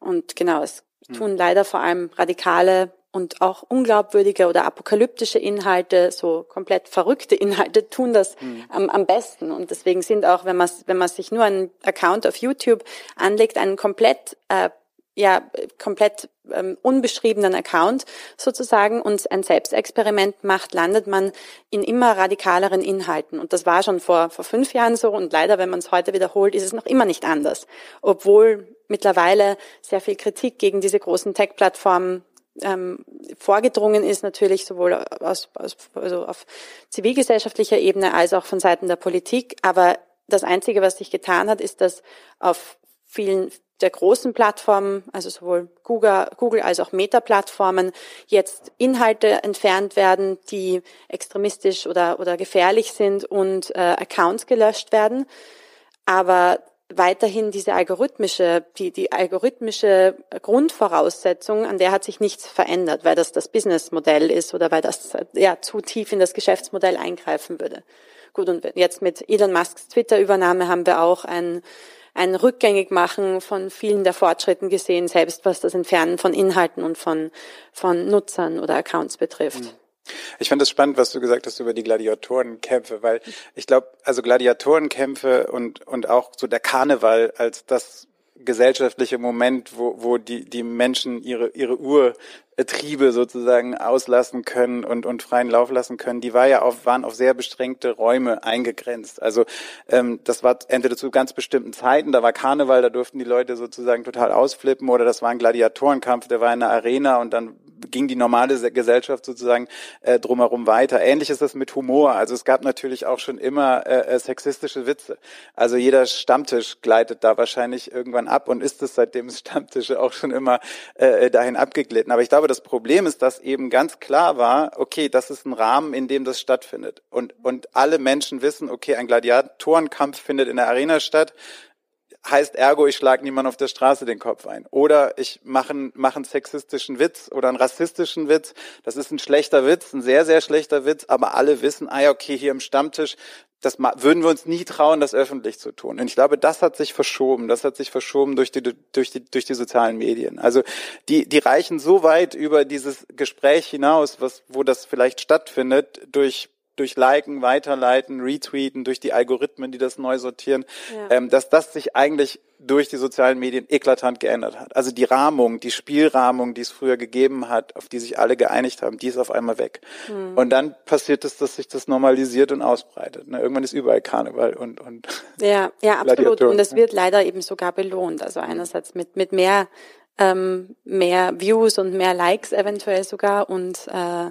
Und genau es tun leider vor allem radikale und auch unglaubwürdige oder apokalyptische Inhalte, so komplett verrückte Inhalte tun das mhm. am, am besten. Und deswegen sind auch, wenn man, wenn man sich nur einen Account auf YouTube anlegt, einen komplett äh, ja komplett ähm, unbeschriebenen Account sozusagen und ein Selbstexperiment macht, landet man in immer radikaleren Inhalten. Und das war schon vor, vor fünf Jahren so und leider, wenn man es heute wiederholt, ist es noch immer nicht anders. Obwohl mittlerweile sehr viel Kritik gegen diese großen Tech-Plattformen ähm, vorgedrungen ist, natürlich sowohl aus, aus, also auf zivilgesellschaftlicher Ebene als auch von Seiten der Politik. Aber das Einzige, was sich getan hat, ist, dass auf vielen der großen Plattformen, also sowohl Google, Google als auch Meta-Plattformen, jetzt Inhalte entfernt werden, die extremistisch oder, oder gefährlich sind und äh, Accounts gelöscht werden. Aber weiterhin diese algorithmische, die, die algorithmische Grundvoraussetzung, an der hat sich nichts verändert, weil das das Businessmodell ist oder weil das ja zu tief in das Geschäftsmodell eingreifen würde. Gut, und jetzt mit Elon Musks Twitter-Übernahme haben wir auch ein, ein Rückgängigmachen von vielen der Fortschritten gesehen, selbst was das Entfernen von Inhalten und von, von Nutzern oder Accounts betrifft. Mhm. Ich fand es spannend, was du gesagt hast über die Gladiatorenkämpfe, weil ich glaube, also Gladiatorenkämpfe und, und auch so der Karneval als das gesellschaftliche Moment, wo, wo die, die Menschen ihre, ihre Urtriebe sozusagen auslassen können und, und freien Lauf lassen können, die war ja auf, waren auf sehr beschränkte Räume eingegrenzt. Also ähm, das war entweder zu ganz bestimmten Zeiten, da war Karneval, da durften die Leute sozusagen total ausflippen, oder das war ein Gladiatorenkampf, der war in einer Arena und dann ging die normale Gesellschaft sozusagen äh, drumherum weiter. Ähnlich ist das mit Humor. Also es gab natürlich auch schon immer äh, äh, sexistische Witze. Also jeder Stammtisch gleitet da wahrscheinlich irgendwann ab und ist es seitdem Stammtische auch schon immer äh, äh, dahin abgeglitten. Aber ich glaube, das Problem ist, dass eben ganz klar war, okay, das ist ein Rahmen, in dem das stattfindet. Und, und alle Menschen wissen, okay, ein Gladiatorenkampf findet in der Arena statt heißt ergo, ich schlage niemand auf der Straße den Kopf ein. Oder ich mache einen, mach einen sexistischen Witz oder einen rassistischen Witz. Das ist ein schlechter Witz, ein sehr, sehr schlechter Witz, aber alle wissen, ah ja, okay, hier im Stammtisch, das würden wir uns nie trauen, das öffentlich zu tun. Und ich glaube, das hat sich verschoben. Das hat sich verschoben durch die, durch die, durch die sozialen Medien. Also die, die reichen so weit über dieses Gespräch hinaus, was, wo das vielleicht stattfindet, durch durch Liken, Weiterleiten, Retweeten, durch die Algorithmen, die das neu sortieren, ja. ähm, dass das sich eigentlich durch die sozialen Medien eklatant geändert hat. Also die Rahmung, die Spielrahmung, die es früher gegeben hat, auf die sich alle geeinigt haben, die ist auf einmal weg. Mhm. Und dann passiert es, dass sich das normalisiert und ausbreitet. Ne? Irgendwann ist überall Karneval und und ja, ja, <laughs> absolut. Und das wird leider eben sogar belohnt. Also einerseits mit mit mehr ähm, mehr Views und mehr Likes eventuell sogar und äh,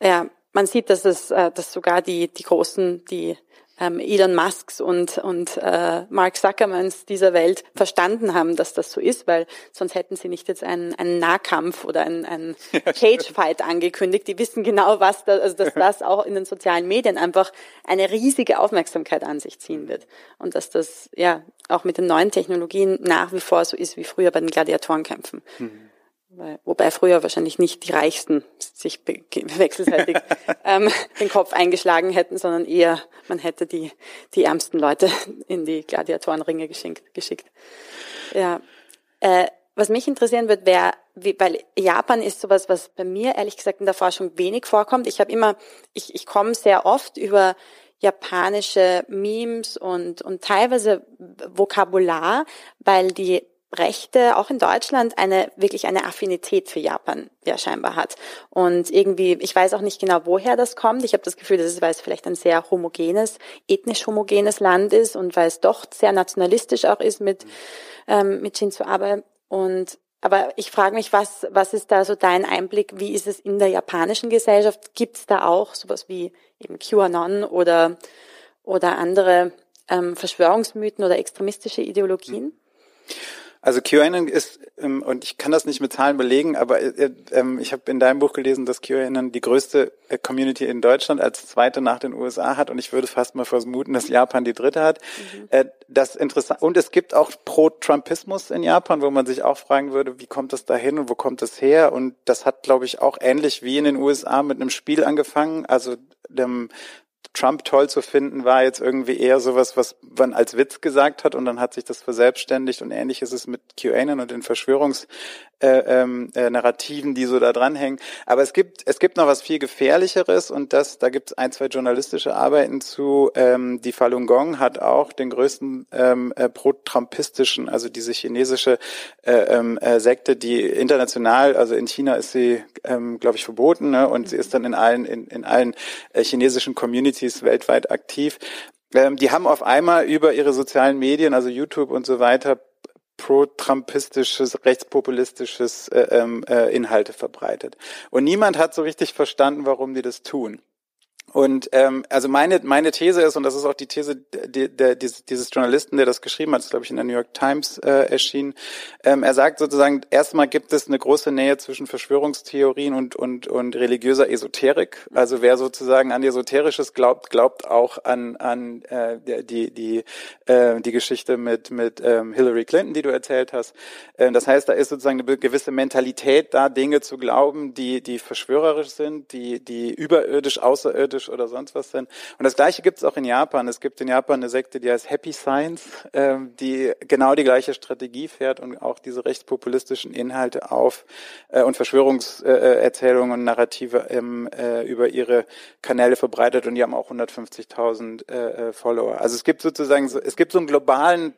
ja, man sieht, dass es, äh, dass sogar die, die großen, die ähm, Elon Musks und, und äh, Mark Zuckermans dieser Welt verstanden haben, dass das so ist, weil sonst hätten sie nicht jetzt einen, einen Nahkampf oder einen, einen Cage-Fight angekündigt. Die wissen genau, was da, also dass das auch in den sozialen Medien einfach eine riesige Aufmerksamkeit an sich ziehen wird. Und dass das ja auch mit den neuen Technologien nach wie vor so ist wie früher bei den Gladiatorenkämpfen. Mhm. Wobei früher wahrscheinlich nicht die Reichsten sich wechselseitig <laughs> ähm, den Kopf eingeschlagen hätten, sondern eher man hätte die, die ärmsten Leute in die Gladiatorenringe geschickt. geschickt. Ja. Äh, was mich interessieren wird, wäre, weil Japan ist sowas, was bei mir ehrlich gesagt in der Forschung wenig vorkommt. Ich habe immer, ich, ich komme sehr oft über japanische Memes und, und teilweise Vokabular, weil die Rechte auch in Deutschland eine wirklich eine Affinität für Japan ja scheinbar hat. Und irgendwie ich weiß auch nicht genau woher das kommt. Ich habe das Gefühl dass es weil es vielleicht ein sehr homogenes ethnisch homogenes Land ist und weil es doch sehr nationalistisch auch ist mit ähm, mit Shinzo Abe. Und aber ich frage mich was was ist da so dein Einblick? Wie ist es in der japanischen Gesellschaft? Gibt es da auch sowas wie eben QAnon oder oder andere ähm, Verschwörungsmythen oder extremistische Ideologien? Also QAnon ist, ähm, und ich kann das nicht mit Zahlen belegen, aber äh, ähm, ich habe in deinem Buch gelesen, dass QAnon die größte äh, Community in Deutschland als zweite nach den USA hat und ich würde fast mal vermuten, dass Japan die dritte hat. Mhm. Äh, das interessant und es gibt auch Pro-Trumpismus in Japan, wo man sich auch fragen würde, wie kommt das dahin und wo kommt das her? Und das hat, glaube ich, auch ähnlich wie in den USA mit einem Spiel angefangen. Also dem Trump toll zu finden, war jetzt irgendwie eher sowas, was man als Witz gesagt hat und dann hat sich das verselbstständigt und ähnlich ist es mit QAnon und den Verschwörungs äh, ähm, äh, die so da dranhängen. Aber es gibt es gibt noch was viel gefährlicheres und das da gibt es ein zwei journalistische Arbeiten zu. Ähm, die Falun Gong hat auch den größten ähm, äh, pro-trumpistischen, also diese chinesische äh, ähm, äh, Sekte, die international, also in China ist sie, ähm, glaube ich, verboten ne? und sie ist dann in allen in, in allen äh, chinesischen Communities weltweit aktiv. Ähm, die haben auf einmal über ihre sozialen Medien, also YouTube und so weiter, pro-trumpistisches, rechtspopulistisches äh, ähm, äh, Inhalte verbreitet. Und niemand hat so richtig verstanden, warum die das tun. Und ähm, also meine meine These ist und das ist auch die These der, der, dieses, dieses Journalisten, der das geschrieben hat, ist glaube ich in der New York Times äh, erschienen. Ähm, er sagt sozusagen: Erstmal gibt es eine große Nähe zwischen Verschwörungstheorien und und und religiöser Esoterik. Also wer sozusagen an Esoterisches glaubt, glaubt auch an an äh, die die äh, die Geschichte mit mit ähm, Hillary Clinton, die du erzählt hast. Äh, das heißt, da ist sozusagen eine gewisse Mentalität da, Dinge zu glauben, die die verschwörerisch sind, die die überirdisch, außerirdisch buddhistisch oder sonst was sind. Und das Gleiche gibt es auch in Japan. Es gibt in Japan eine Sekte, die heißt Happy Science, ähm, die genau die gleiche Strategie fährt und auch diese rechtspopulistischen Inhalte auf äh, und Verschwörungserzählungen und Narrative ähm, äh, über ihre Kanäle verbreitet und die haben auch 150.000 äh, äh, Follower. Also es gibt sozusagen, so, es gibt so einen globalen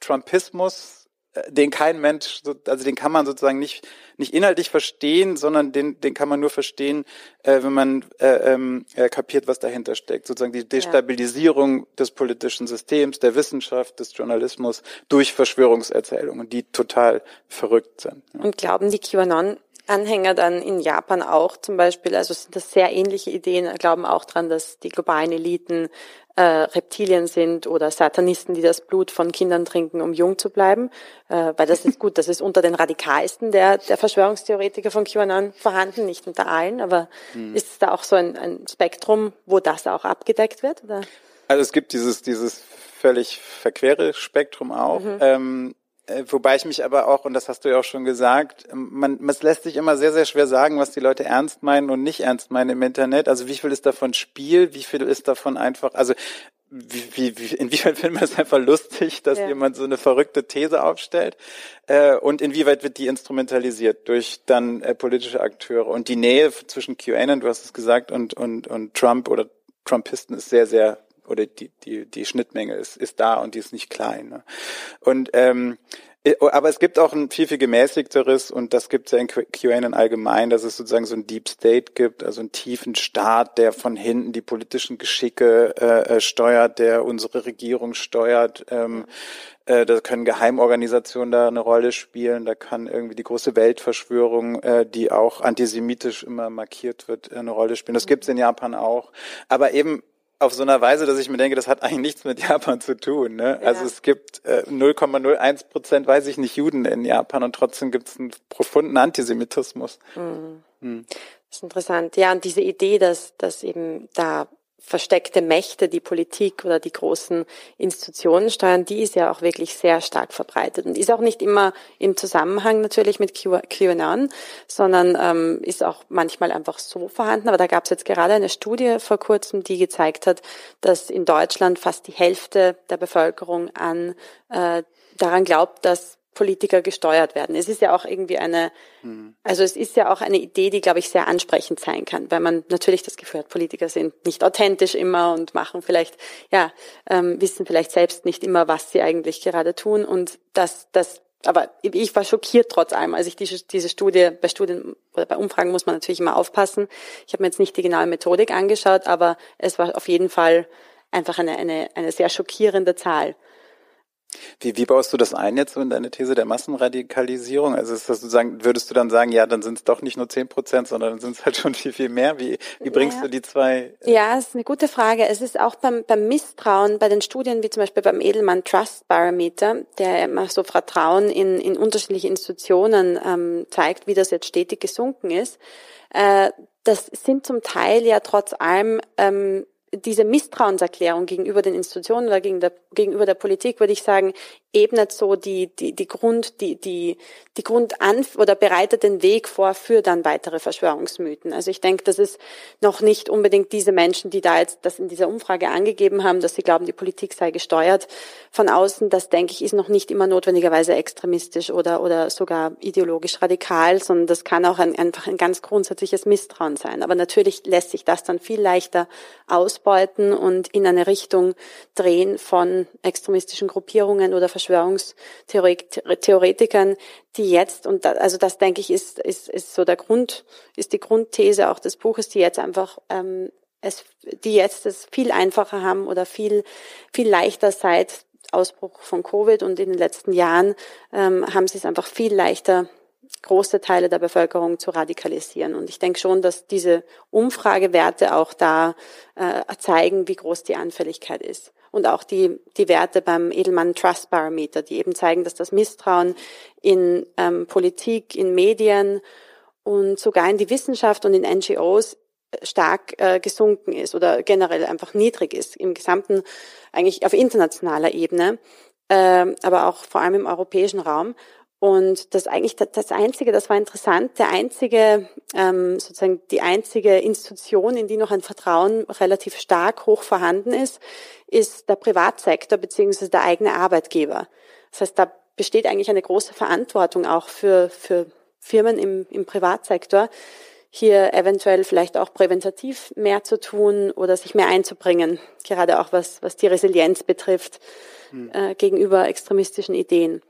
Trumpismus, den kein Mensch, also den kann man sozusagen nicht nicht inhaltlich verstehen, sondern den den kann man nur verstehen, äh, wenn man äh, ähm, äh, kapiert, was dahinter steckt. Sozusagen die Destabilisierung ja. des politischen Systems, der Wissenschaft, des Journalismus durch Verschwörungserzählungen, die total verrückt sind. Ja. Und glauben die QAnon Anhänger dann in Japan auch zum Beispiel, also sind das sehr ähnliche Ideen, glauben auch dran, dass die globalen Eliten äh, Reptilien sind oder Satanisten, die das Blut von Kindern trinken, um jung zu bleiben. Äh, weil das ist <laughs> gut, das ist unter den radikalsten der, der Verschwörungstheoretiker von QAnon vorhanden, nicht unter allen, aber mhm. ist da auch so ein, ein Spektrum, wo das auch abgedeckt wird? Oder? Also es gibt dieses, dieses völlig verquere Spektrum auch. Mhm. Ähm, äh, wobei ich mich aber auch, und das hast du ja auch schon gesagt, man, es lässt sich immer sehr, sehr schwer sagen, was die Leute ernst meinen und nicht ernst meinen im Internet. Also wie viel ist davon Spiel, wie viel ist davon einfach, also wie, wie, wie, inwieweit <laughs> finden wir es einfach lustig, dass ja. jemand so eine verrückte These aufstellt äh, und inwieweit wird die instrumentalisiert durch dann äh, politische Akteure und die Nähe zwischen QAnon, du hast es gesagt, und, und, und Trump oder Trumpisten ist sehr, sehr oder die, die, die Schnittmenge ist, ist da und die ist nicht klein. Ne? Und ähm, aber es gibt auch ein viel, viel gemäßigteres und das gibt es ja in QAnon allgemein, dass es sozusagen so ein Deep State gibt, also einen tiefen Staat, der von hinten die politischen Geschicke äh, äh steuert, der unsere Regierung steuert. Ähm, äh, da können Geheimorganisationen da eine Rolle spielen, da kann irgendwie die große Weltverschwörung, äh, die auch antisemitisch immer markiert wird, äh, eine Rolle spielen. Das gibt es in Japan auch. Aber eben auf so einer Weise, dass ich mir denke, das hat eigentlich nichts mit Japan zu tun. Ne? Ja. Also es gibt äh, 0,01 Prozent, weiß ich nicht, Juden in Japan und trotzdem gibt es einen profunden Antisemitismus. Mhm. Mhm. Das ist interessant. Ja, und diese Idee, dass, dass eben da versteckte Mächte, die Politik oder die großen Institutionen steuern, die ist ja auch wirklich sehr stark verbreitet und ist auch nicht immer im Zusammenhang natürlich mit QAnon, sondern ähm, ist auch manchmal einfach so vorhanden. Aber da gab es jetzt gerade eine Studie vor kurzem, die gezeigt hat, dass in Deutschland fast die Hälfte der Bevölkerung an äh, daran glaubt, dass Politiker gesteuert werden. Es ist ja auch irgendwie eine, mhm. also es ist ja auch eine Idee, die, glaube ich, sehr ansprechend sein kann, weil man natürlich das Gefühl hat, Politiker sind nicht authentisch immer und machen vielleicht, ja, ähm, wissen vielleicht selbst nicht immer, was sie eigentlich gerade tun und das, das, aber ich war schockiert trotz allem, als ich diese, diese Studie, bei Studien oder bei Umfragen muss man natürlich immer aufpassen. Ich habe mir jetzt nicht die genaue Methodik angeschaut, aber es war auf jeden Fall einfach eine, eine, eine sehr schockierende Zahl. Wie, wie baust du das ein jetzt so in deine These der Massenradikalisierung? Also ist das sozusagen, würdest du dann sagen, ja, dann sind es doch nicht nur zehn Prozent, sondern dann sind es halt <laughs> schon viel, viel mehr? Wie, wie bringst ja. du die zwei? Äh ja, das ist eine gute Frage. Es ist auch beim, beim Misstrauen, bei den Studien, wie zum Beispiel beim Edelmann Trust Barometer, der immer so Vertrauen in, in unterschiedliche Institutionen ähm, zeigt, wie das jetzt stetig gesunken ist. Äh, das sind zum Teil ja trotz allem ähm, diese Misstrauenserklärung gegenüber den Institutionen oder gegenüber der Politik, würde ich sagen, ebnet so die, die, die Grund, die, die, die Grundanf oder bereitet den Weg vor für dann weitere Verschwörungsmythen. Also ich denke, das ist noch nicht unbedingt diese Menschen, die da jetzt das in dieser Umfrage angegeben haben, dass sie glauben, die Politik sei gesteuert von außen. Das denke ich, ist noch nicht immer notwendigerweise extremistisch oder, oder sogar ideologisch radikal, sondern das kann auch ein, einfach ein ganz grundsätzliches Misstrauen sein. Aber natürlich lässt sich das dann viel leichter ausbeuten und in eine Richtung drehen von extremistischen Gruppierungen oder Verschwörungstheoretikern, die jetzt, und da, also das denke ich ist, ist, ist so der Grund, ist die Grundthese auch des Buches, die jetzt einfach ähm, es, die jetzt es viel einfacher haben oder viel, viel leichter seit Ausbruch von Covid und in den letzten Jahren ähm, haben sie es einfach viel leichter, große Teile der Bevölkerung zu radikalisieren. Und ich denke schon, dass diese Umfragewerte auch da äh, zeigen, wie groß die Anfälligkeit ist und auch die, die Werte beim Edelmann Trust Barometer, die eben zeigen, dass das Misstrauen in ähm, Politik, in Medien und sogar in die Wissenschaft und in NGOs stark äh, gesunken ist oder generell einfach niedrig ist im gesamten, eigentlich auf internationaler Ebene, äh, aber auch vor allem im europäischen Raum. Und das eigentlich das einzige, das war interessant, der einzige, ähm, sozusagen die einzige Institution, in die noch ein Vertrauen relativ stark hoch vorhanden ist, ist der Privatsektor beziehungsweise der eigene Arbeitgeber. Das heißt, da besteht eigentlich eine große Verantwortung auch für, für Firmen im, im Privatsektor, hier eventuell vielleicht auch präventativ mehr zu tun oder sich mehr einzubringen, gerade auch was, was die Resilienz betrifft hm. äh, gegenüber extremistischen Ideen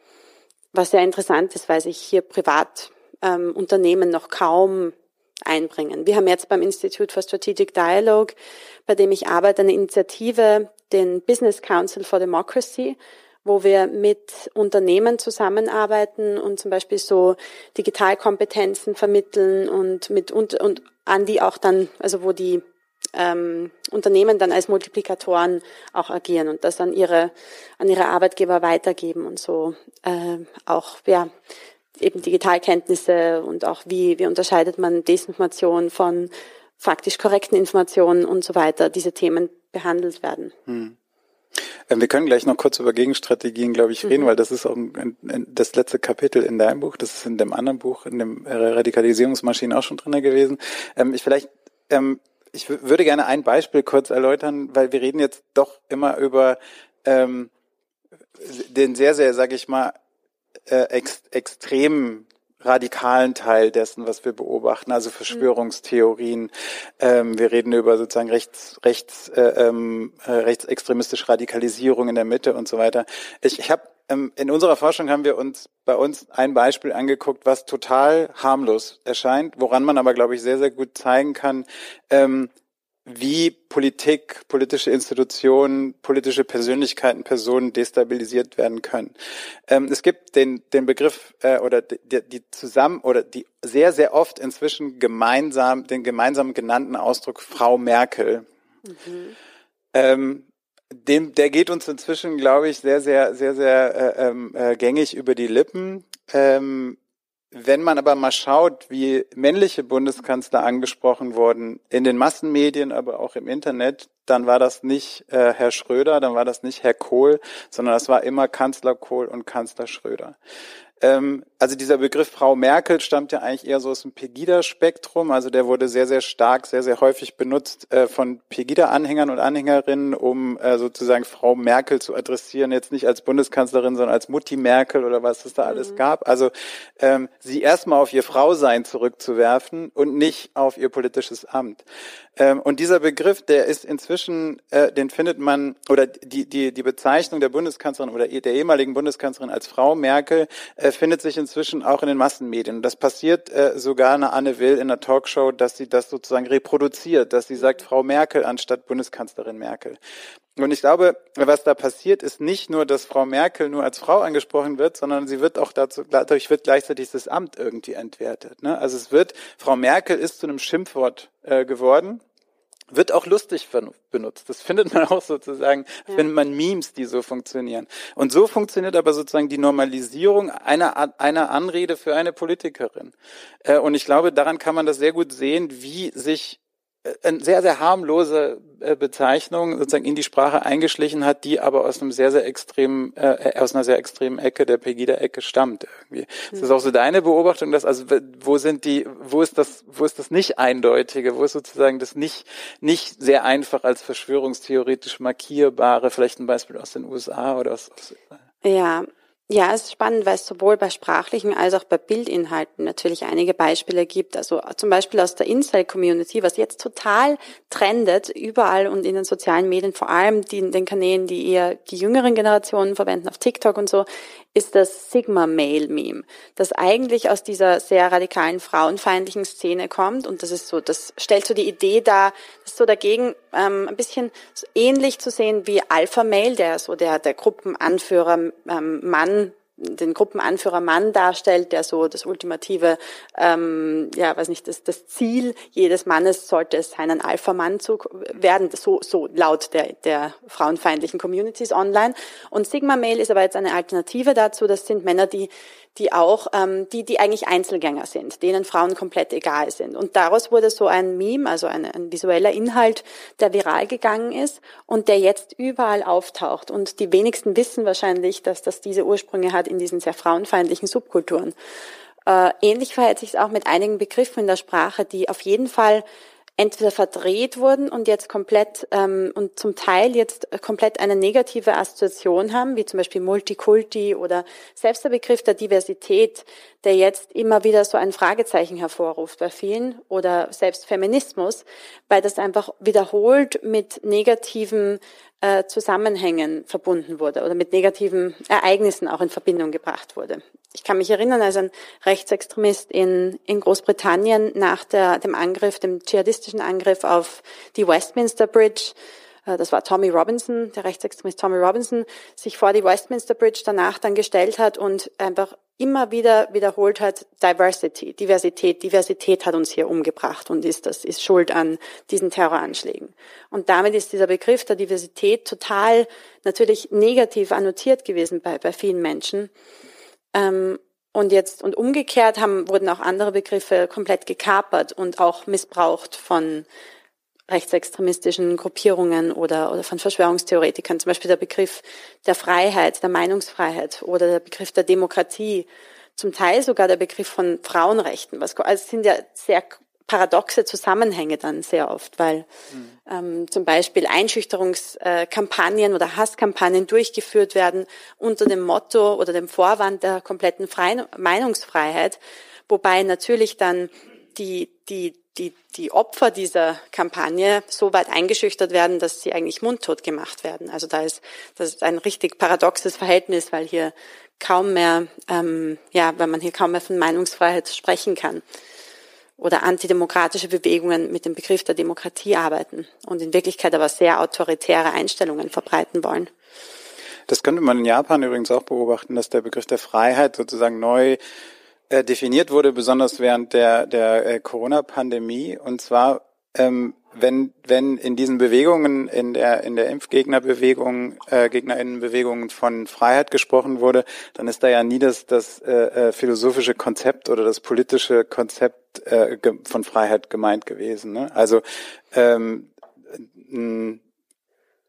was sehr interessant ist, weil sich hier Privatunternehmen ähm, noch kaum einbringen. Wir haben jetzt beim Institute for Strategic Dialogue, bei dem ich arbeite, eine Initiative, den Business Council for Democracy, wo wir mit Unternehmen zusammenarbeiten und zum Beispiel so Digitalkompetenzen vermitteln und mit und, und an die auch dann, also wo die ähm, Unternehmen dann als Multiplikatoren auch agieren und das an ihre an ihre Arbeitgeber weitergeben und so äh, auch ja eben Digitalkenntnisse und auch wie wie unterscheidet man Desinformation von faktisch korrekten Informationen und so weiter diese Themen behandelt werden. Hm. Ähm, wir können gleich noch kurz über Gegenstrategien, glaube ich, reden, mhm. weil das ist auch ein, ein, das letzte Kapitel in deinem Buch. Das ist in dem anderen Buch, in dem Radikalisierungsmaschinen auch schon drin gewesen. Ähm, ich vielleicht ähm, ich würde gerne ein Beispiel kurz erläutern, weil wir reden jetzt doch immer über ähm, den sehr, sehr, sage ich mal, äh, ex extremen radikalen Teil dessen, was wir beobachten, also Verschwörungstheorien. Ähm, wir reden über sozusagen rechts, rechts, äh, ähm, äh, rechtsextremistische Radikalisierung in der Mitte und so weiter. Ich, ich habe in unserer Forschung haben wir uns bei uns ein Beispiel angeguckt, was total harmlos erscheint, woran man aber, glaube ich, sehr, sehr gut zeigen kann, ähm, wie Politik, politische Institutionen, politische Persönlichkeiten, Personen destabilisiert werden können. Ähm, es gibt den, den Begriff äh, oder die, die zusammen oder die sehr, sehr oft inzwischen gemeinsam, den gemeinsam genannten Ausdruck Frau Merkel. Mhm. Ähm, dem, der geht uns inzwischen, glaube ich, sehr, sehr, sehr, sehr äh, ähm, äh, gängig über die Lippen. Ähm, wenn man aber mal schaut, wie männliche Bundeskanzler angesprochen wurden, in den Massenmedien, aber auch im Internet, dann war das nicht äh, Herr Schröder, dann war das nicht Herr Kohl, sondern das war immer Kanzler Kohl und Kanzler Schröder. Ähm, also dieser Begriff Frau Merkel stammt ja eigentlich eher so aus dem Pegida-Spektrum. Also der wurde sehr, sehr stark, sehr, sehr häufig benutzt äh, von Pegida-Anhängern und Anhängerinnen, um äh, sozusagen Frau Merkel zu adressieren. Jetzt nicht als Bundeskanzlerin, sondern als Mutti Merkel oder was es da alles mhm. gab. Also ähm, sie erstmal auf ihr Frausein zurückzuwerfen und nicht auf ihr politisches Amt. Ähm, und dieser Begriff, der ist inzwischen, äh, den findet man, oder die, die, die Bezeichnung der Bundeskanzlerin oder der ehemaligen Bundeskanzlerin als Frau Merkel äh, findet sich inzwischen inzwischen auch in den Massenmedien. Das passiert äh, sogar eine Anne Will in einer Talkshow, dass sie das sozusagen reproduziert, dass sie sagt Frau Merkel anstatt Bundeskanzlerin Merkel. Und ich glaube, was da passiert, ist nicht nur, dass Frau Merkel nur als Frau angesprochen wird, sondern sie wird auch dazu, dadurch wird gleichzeitig das Amt irgendwie entwertet. Ne? Also es wird, Frau Merkel ist zu einem Schimpfwort äh, geworden wird auch lustig benutzt. Das findet man <laughs> auch sozusagen, ja. findet man Memes, die so funktionieren. Und so funktioniert aber sozusagen die Normalisierung einer, einer Anrede für eine Politikerin. Äh, und ich glaube, daran kann man das sehr gut sehen, wie sich eine sehr, sehr harmlose äh, Bezeichnung sozusagen in die Sprache eingeschlichen hat, die aber aus einem sehr, sehr extremen, äh, aus einer sehr extremen Ecke der Pegida-Ecke stammt irgendwie. Mhm. Ist auch so deine Beobachtung, dass also wo sind die, wo ist das, wo ist das nicht eindeutige, wo ist sozusagen das nicht nicht sehr einfach als verschwörungstheoretisch markierbare, vielleicht ein Beispiel aus den USA oder aus, aus ja, ja, es ist spannend, weil es sowohl bei sprachlichen als auch bei Bildinhalten natürlich einige Beispiele gibt. Also zum Beispiel aus der Incel-Community, was jetzt total trendet, überall und in den sozialen Medien, vor allem die, den Kanälen, die eher die jüngeren Generationen verwenden, auf TikTok und so, ist das Sigma-Male-Meme, das eigentlich aus dieser sehr radikalen frauenfeindlichen Szene kommt. Und das ist so, das stellt so die Idee dar, das so dagegen ähm, ein bisschen ähnlich zu sehen wie Alpha-Male, der so der, der Gruppenanführer ähm, Mann den Gruppenanführer Mann darstellt, der so das ultimative, ähm, ja, weiß nicht, das, das Ziel jedes Mannes sollte es sein, ein Alpha-Mann zu werden, so, so laut der, der frauenfeindlichen Communities online. Und Sigma Male ist aber jetzt eine Alternative dazu. Das sind Männer, die die auch, ähm, die, die eigentlich Einzelgänger sind, denen Frauen komplett egal sind. Und daraus wurde so ein Meme, also ein, ein visueller Inhalt, der viral gegangen ist und der jetzt überall auftaucht. Und die wenigsten wissen wahrscheinlich, dass das diese Ursprünge hat in diesen sehr frauenfeindlichen Subkulturen. Äh, ähnlich verhält sich es auch mit einigen Begriffen in der Sprache, die auf jeden Fall entweder verdreht wurden und jetzt komplett ähm, und zum Teil jetzt komplett eine negative Assoziation haben, wie zum Beispiel Multikulti oder selbst der Begriff der Diversität, der jetzt immer wieder so ein Fragezeichen hervorruft bei vielen oder selbst Feminismus, weil das einfach wiederholt mit negativen äh, Zusammenhängen verbunden wurde oder mit negativen Ereignissen auch in Verbindung gebracht wurde. Ich kann mich erinnern, als ein Rechtsextremist in, in Großbritannien nach der, dem Angriff, dem dschihadistischen Angriff auf die Westminster Bridge, äh, das war Tommy Robinson, der Rechtsextremist Tommy Robinson, sich vor die Westminster Bridge danach dann gestellt hat und einfach immer wieder wiederholt hat, Diversity, Diversität, Diversität hat uns hier umgebracht und ist das, ist schuld an diesen Terroranschlägen. Und damit ist dieser Begriff der Diversität total natürlich negativ annotiert gewesen bei, bei vielen Menschen. Ähm, und jetzt, und umgekehrt haben, wurden auch andere Begriffe komplett gekapert und auch missbraucht von rechtsextremistischen Gruppierungen oder, oder von Verschwörungstheoretikern. Zum Beispiel der Begriff der Freiheit, der Meinungsfreiheit oder der Begriff der Demokratie. Zum Teil sogar der Begriff von Frauenrechten. Was, also es sind ja sehr paradoxe Zusammenhänge dann sehr oft, weil mhm. ähm, zum Beispiel Einschüchterungskampagnen oder Hasskampagnen durchgeführt werden unter dem Motto oder dem Vorwand der kompletten Freien Meinungsfreiheit, wobei natürlich dann die, die, die, die Opfer dieser Kampagne so weit eingeschüchtert werden, dass sie eigentlich mundtot gemacht werden. Also da ist das ist ein richtig paradoxes Verhältnis, weil hier kaum mehr, ähm, ja, weil man hier kaum mehr von Meinungsfreiheit sprechen kann oder antidemokratische Bewegungen mit dem Begriff der Demokratie arbeiten und in Wirklichkeit aber sehr autoritäre Einstellungen verbreiten wollen. Das könnte man in Japan übrigens auch beobachten, dass der Begriff der Freiheit sozusagen neu äh, definiert wurde, besonders während der, der äh, Corona-Pandemie. Und zwar ähm, wenn, wenn in diesen Bewegungen, in der, in der Impfgegnerbewegung, äh, Gegnerinnenbewegungen von Freiheit gesprochen wurde, dann ist da ja nie das, das äh, äh philosophische Konzept oder das politische Konzept äh, von Freiheit gemeint gewesen. Ne? Also ähm, ein,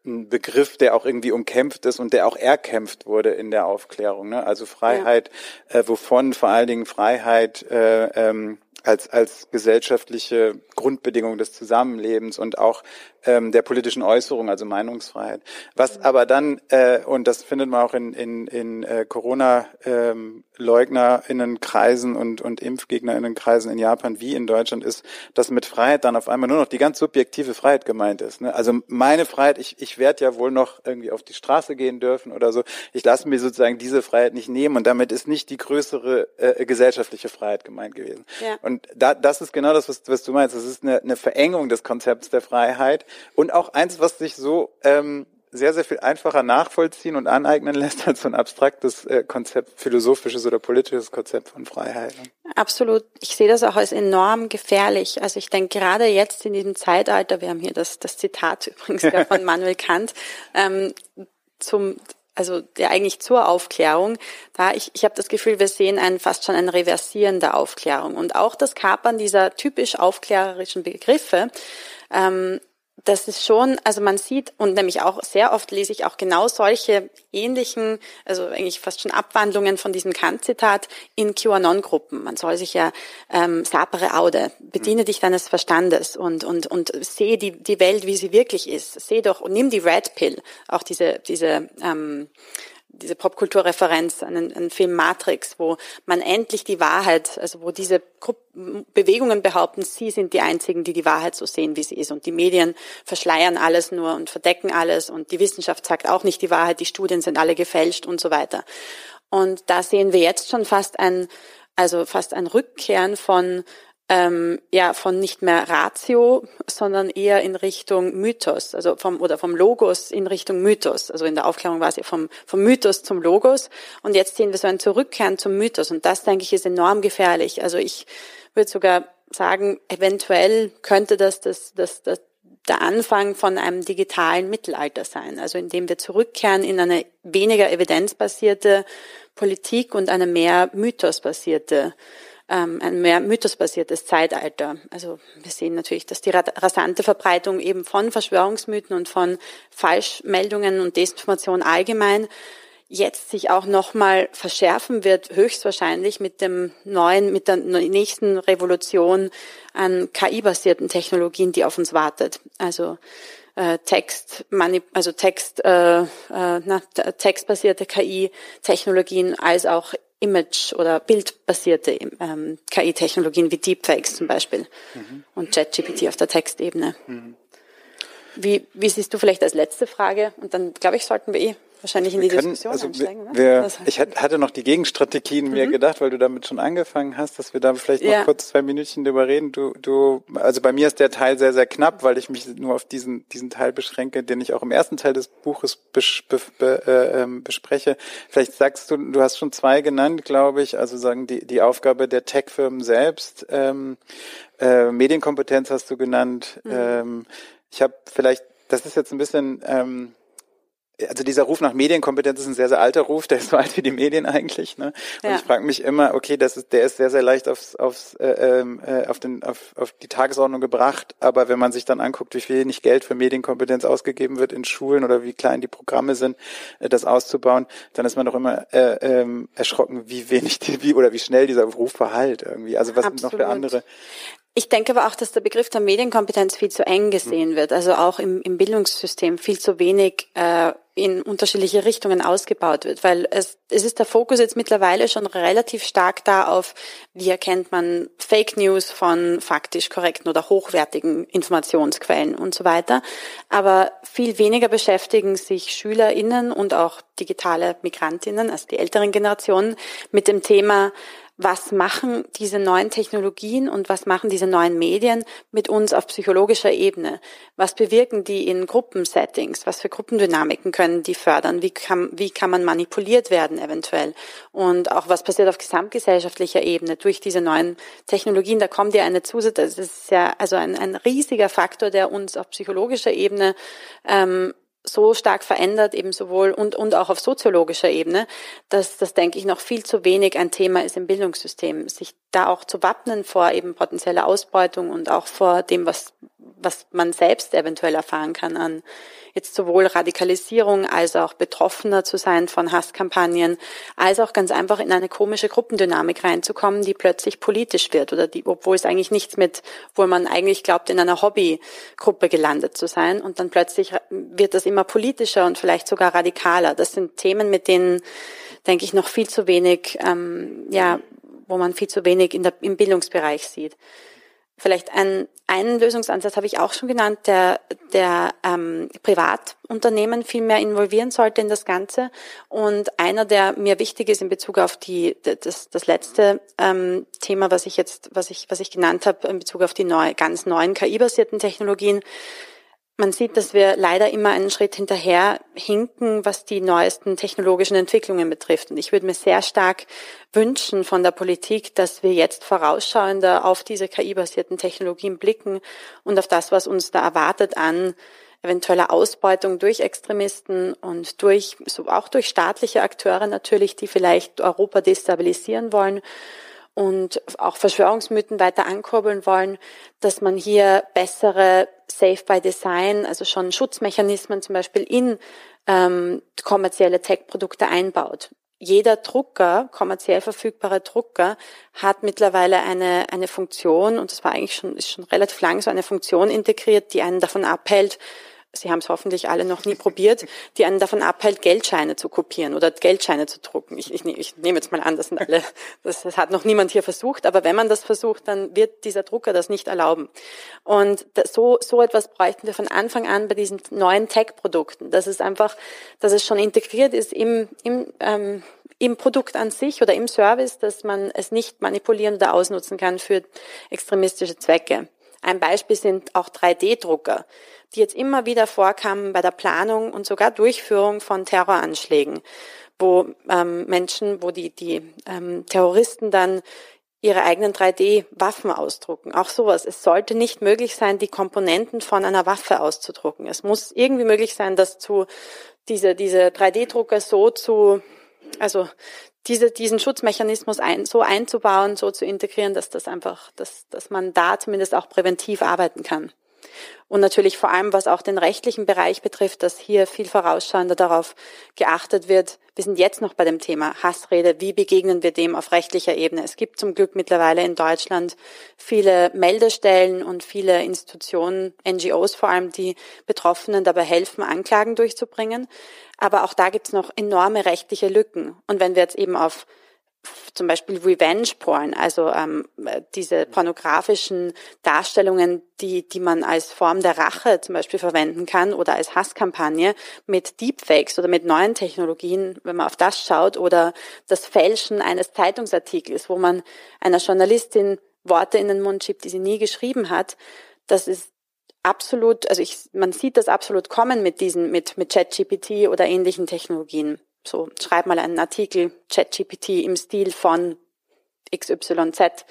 ein Begriff, der auch irgendwie umkämpft ist und der auch erkämpft wurde in der Aufklärung. Ne? Also Freiheit, ja. äh, wovon vor allen Dingen Freiheit äh, ähm, als, als gesellschaftliche Grundbedingung des Zusammenlebens und auch ähm, der politischen Äußerung, also Meinungsfreiheit. Was aber dann, äh, und das findet man auch in, in, in äh, Corona-LeugnerInnenkreisen ähm, und, und ImpfgegnerInnenkreisen in Japan wie in Deutschland ist, dass mit Freiheit dann auf einmal nur noch die ganz subjektive Freiheit gemeint ist. Ne? Also meine Freiheit, ich, ich werde ja wohl noch irgendwie auf die Straße gehen dürfen oder so. Ich lasse mir sozusagen diese Freiheit nicht nehmen und damit ist nicht die größere äh, gesellschaftliche Freiheit gemeint gewesen. Ja. Und da, das ist genau das, was, was du meinst. Das ist eine, eine Verengung des Konzepts der Freiheit und auch eins, was sich so ähm, sehr, sehr viel einfacher nachvollziehen und aneignen <laughs> lässt als so ein abstraktes äh, Konzept, philosophisches oder politisches Konzept von Freiheit. Absolut. Ich sehe das auch als enorm gefährlich. Also ich denke gerade jetzt in diesem Zeitalter, wir haben hier das, das Zitat <laughs> übrigens von Manuel Kant, ähm, zum also der eigentlich zur Aufklärung, da ich, ich habe das Gefühl, wir sehen ein, fast schon ein Reversieren der Aufklärung. Und auch das Kapern dieser typisch aufklärerischen Begriffe ähm, das ist schon, also man sieht und nämlich auch sehr oft lese ich auch genau solche ähnlichen, also eigentlich fast schon Abwandlungen von diesem Kant-Zitat in QAnon-Gruppen. Man soll sich ja ähm, sapere aude, bediene dich deines Verstandes und und und sehe die die Welt, wie sie wirklich ist. Seh doch und nimm die Red Pill, auch diese diese ähm, diese Popkulturreferenz an den, Film Matrix, wo man endlich die Wahrheit, also wo diese Bewegungen behaupten, sie sind die einzigen, die die Wahrheit so sehen, wie sie ist. Und die Medien verschleiern alles nur und verdecken alles. Und die Wissenschaft sagt auch nicht die Wahrheit, die Studien sind alle gefälscht und so weiter. Und da sehen wir jetzt schon fast ein, also fast ein Rückkehren von ähm, ja von nicht mehr Ratio, sondern eher in Richtung Mythos, also vom oder vom Logos in Richtung Mythos. Also in der Aufklärung war es ja vom, vom Mythos zum Logos und jetzt sehen wir so ein Zurückkehren zum Mythos und das denke ich ist enorm gefährlich. Also ich würde sogar sagen, eventuell könnte das das, das, das der Anfang von einem digitalen Mittelalter sein, also indem wir zurückkehren in eine weniger evidenzbasierte Politik und eine mehr mythosbasierte ähm, ein mehr mythosbasiertes Zeitalter. Also wir sehen natürlich, dass die rasante Verbreitung eben von Verschwörungsmythen und von Falschmeldungen und Desinformation allgemein jetzt sich auch nochmal verschärfen wird, höchstwahrscheinlich mit dem neuen, mit der nächsten Revolution an KI-basierten Technologien, die auf uns wartet. Also äh, Text, also Text, äh, äh, na, textbasierte KI-Technologien als auch Image- oder bildbasierte ähm, KI-Technologien wie Deepfakes zum Beispiel mhm. und ChatGPT auf der Textebene. Mhm. Wie, wie siehst du vielleicht als letzte Frage? Und dann, glaube ich, sollten wir eh wahrscheinlich in wir die können, Diskussion also einsteigen. Wir, wir, ich hatte noch die Gegenstrategien mhm. mir gedacht, weil du damit schon angefangen hast, dass wir da vielleicht noch ja. kurz zwei Minütchen drüber reden. Du, du, also bei mir ist der Teil sehr, sehr knapp, weil ich mich nur auf diesen, diesen Teil beschränke, den ich auch im ersten Teil des Buches bes, be, be, äh, ähm, bespreche. Vielleicht sagst du, du hast schon zwei genannt, glaube ich, also sagen die, die Aufgabe der Tech-Firmen selbst. Ähm, äh, Medienkompetenz hast du genannt. Mhm. Ähm, ich habe vielleicht, das ist jetzt ein bisschen ähm, also dieser Ruf nach Medienkompetenz ist ein sehr, sehr alter Ruf, der ist so alt wie die Medien eigentlich. Ne? Und ja. ich frage mich immer, okay, das ist, der ist sehr, sehr leicht aufs, aufs, äh, ähm, äh, auf, den, auf, auf die Tagesordnung gebracht, aber wenn man sich dann anguckt, wie viel nicht Geld für Medienkompetenz ausgegeben wird in Schulen oder wie klein die Programme sind, äh, das auszubauen, dann ist man doch immer äh, ähm, erschrocken, wie wenig, die, wie oder wie schnell dieser Ruf verhallt irgendwie. Also was Absolut. sind noch für andere ich denke aber auch, dass der Begriff der Medienkompetenz viel zu eng gesehen wird, also auch im, im Bildungssystem viel zu wenig äh, in unterschiedliche Richtungen ausgebaut wird, weil es, es ist der Fokus jetzt mittlerweile schon relativ stark da auf, wie erkennt man Fake News von faktisch korrekten oder hochwertigen Informationsquellen und so weiter. Aber viel weniger beschäftigen sich SchülerInnen und auch digitale Migrantinnen, also die älteren Generationen, mit dem Thema, was machen diese neuen Technologien und was machen diese neuen Medien mit uns auf psychologischer Ebene? Was bewirken die in Gruppensettings? Was für Gruppendynamiken können die fördern? Wie kann, wie kann man manipuliert werden eventuell? Und auch was passiert auf gesamtgesellschaftlicher Ebene durch diese neuen Technologien? Da kommt ja eine Zusatz, das ist ja also ein, ein riesiger Faktor, der uns auf psychologischer Ebene ähm, so stark verändert, eben sowohl und, und auch auf soziologischer Ebene, dass das, denke ich, noch viel zu wenig ein Thema ist im Bildungssystem. Sich da auch zu wappnen vor eben potenzieller Ausbeutung und auch vor dem, was, was man selbst eventuell erfahren kann an jetzt sowohl Radikalisierung als auch betroffener zu sein von Hasskampagnen, als auch ganz einfach in eine komische Gruppendynamik reinzukommen, die plötzlich politisch wird oder die, obwohl es eigentlich nichts mit, wo man eigentlich glaubt, in einer Hobbygruppe gelandet zu sein und dann plötzlich wird das immer politischer und vielleicht sogar radikaler. Das sind Themen, mit denen, denke ich, noch viel zu wenig, ähm, ja, wo man viel zu wenig in der, im Bildungsbereich sieht. Vielleicht ein, einen Lösungsansatz habe ich auch schon genannt, der, der ähm, Privatunternehmen viel mehr involvieren sollte in das Ganze. Und einer, der mir wichtig ist in Bezug auf die, das, das letzte ähm, Thema, was ich jetzt, was ich, was ich genannt habe, in Bezug auf die neu, ganz neuen KI-basierten Technologien, man sieht, dass wir leider immer einen Schritt hinterher hinken, was die neuesten technologischen Entwicklungen betrifft. Und ich würde mir sehr stark wünschen von der Politik, dass wir jetzt vorausschauender auf diese KI-basierten Technologien blicken und auf das, was uns da erwartet an eventueller Ausbeutung durch Extremisten und durch, so auch durch staatliche Akteure natürlich, die vielleicht Europa destabilisieren wollen und auch Verschwörungsmythen weiter ankurbeln wollen, dass man hier bessere Safe by Design, also schon Schutzmechanismen zum Beispiel in ähm, kommerzielle Tech-Produkte einbaut. Jeder Drucker, kommerziell verfügbare Drucker, hat mittlerweile eine, eine Funktion, und das war eigentlich schon, ist schon relativ lang so eine Funktion integriert, die einen davon abhält, Sie haben es hoffentlich alle noch nie probiert, die einen davon abhält, Geldscheine zu kopieren oder Geldscheine zu drucken. Ich, ich, ich nehme jetzt mal an, das sind alle, <laughs> das, das, hat noch niemand hier versucht, aber wenn man das versucht, dann wird dieser Drucker das nicht erlauben. Und das, so, so etwas bräuchten wir von Anfang an bei diesen neuen Tech-Produkten, dass es einfach, dass es schon integriert ist im, im, ähm, im Produkt an sich oder im Service, dass man es nicht manipulieren oder ausnutzen kann für extremistische Zwecke. Ein Beispiel sind auch 3D-Drucker die jetzt immer wieder vorkamen bei der Planung und sogar Durchführung von Terroranschlägen, wo ähm, Menschen, wo die, die ähm, Terroristen dann ihre eigenen 3D-Waffen ausdrucken. Auch sowas. Es sollte nicht möglich sein, die Komponenten von einer Waffe auszudrucken. Es muss irgendwie möglich sein, dass zu diese, diese 3D-Drucker so zu, also diese, diesen Schutzmechanismus ein, so einzubauen, so zu integrieren, dass das einfach, dass, dass man da zumindest auch präventiv arbeiten kann. Und natürlich vor allem, was auch den rechtlichen Bereich betrifft, dass hier viel vorausschauender darauf geachtet wird. Wir sind jetzt noch bei dem Thema Hassrede. Wie begegnen wir dem auf rechtlicher Ebene? Es gibt zum Glück mittlerweile in Deutschland viele Meldestellen und viele Institutionen, NGOs vor allem, die Betroffenen dabei helfen, Anklagen durchzubringen. Aber auch da gibt es noch enorme rechtliche Lücken. Und wenn wir jetzt eben auf zum Beispiel Revenge Porn, also ähm, diese pornografischen Darstellungen, die, die man als Form der Rache zum Beispiel verwenden kann oder als Hasskampagne mit Deepfakes oder mit neuen Technologien, wenn man auf das schaut, oder das Fälschen eines Zeitungsartikels, wo man einer Journalistin Worte in den Mund schiebt, die sie nie geschrieben hat, das ist absolut, also ich, man sieht das absolut kommen mit diesen, mit, mit ChatGPT oder ähnlichen Technologien. So, schreib mal einen Artikel, ChatGPT im Stil von XYZ.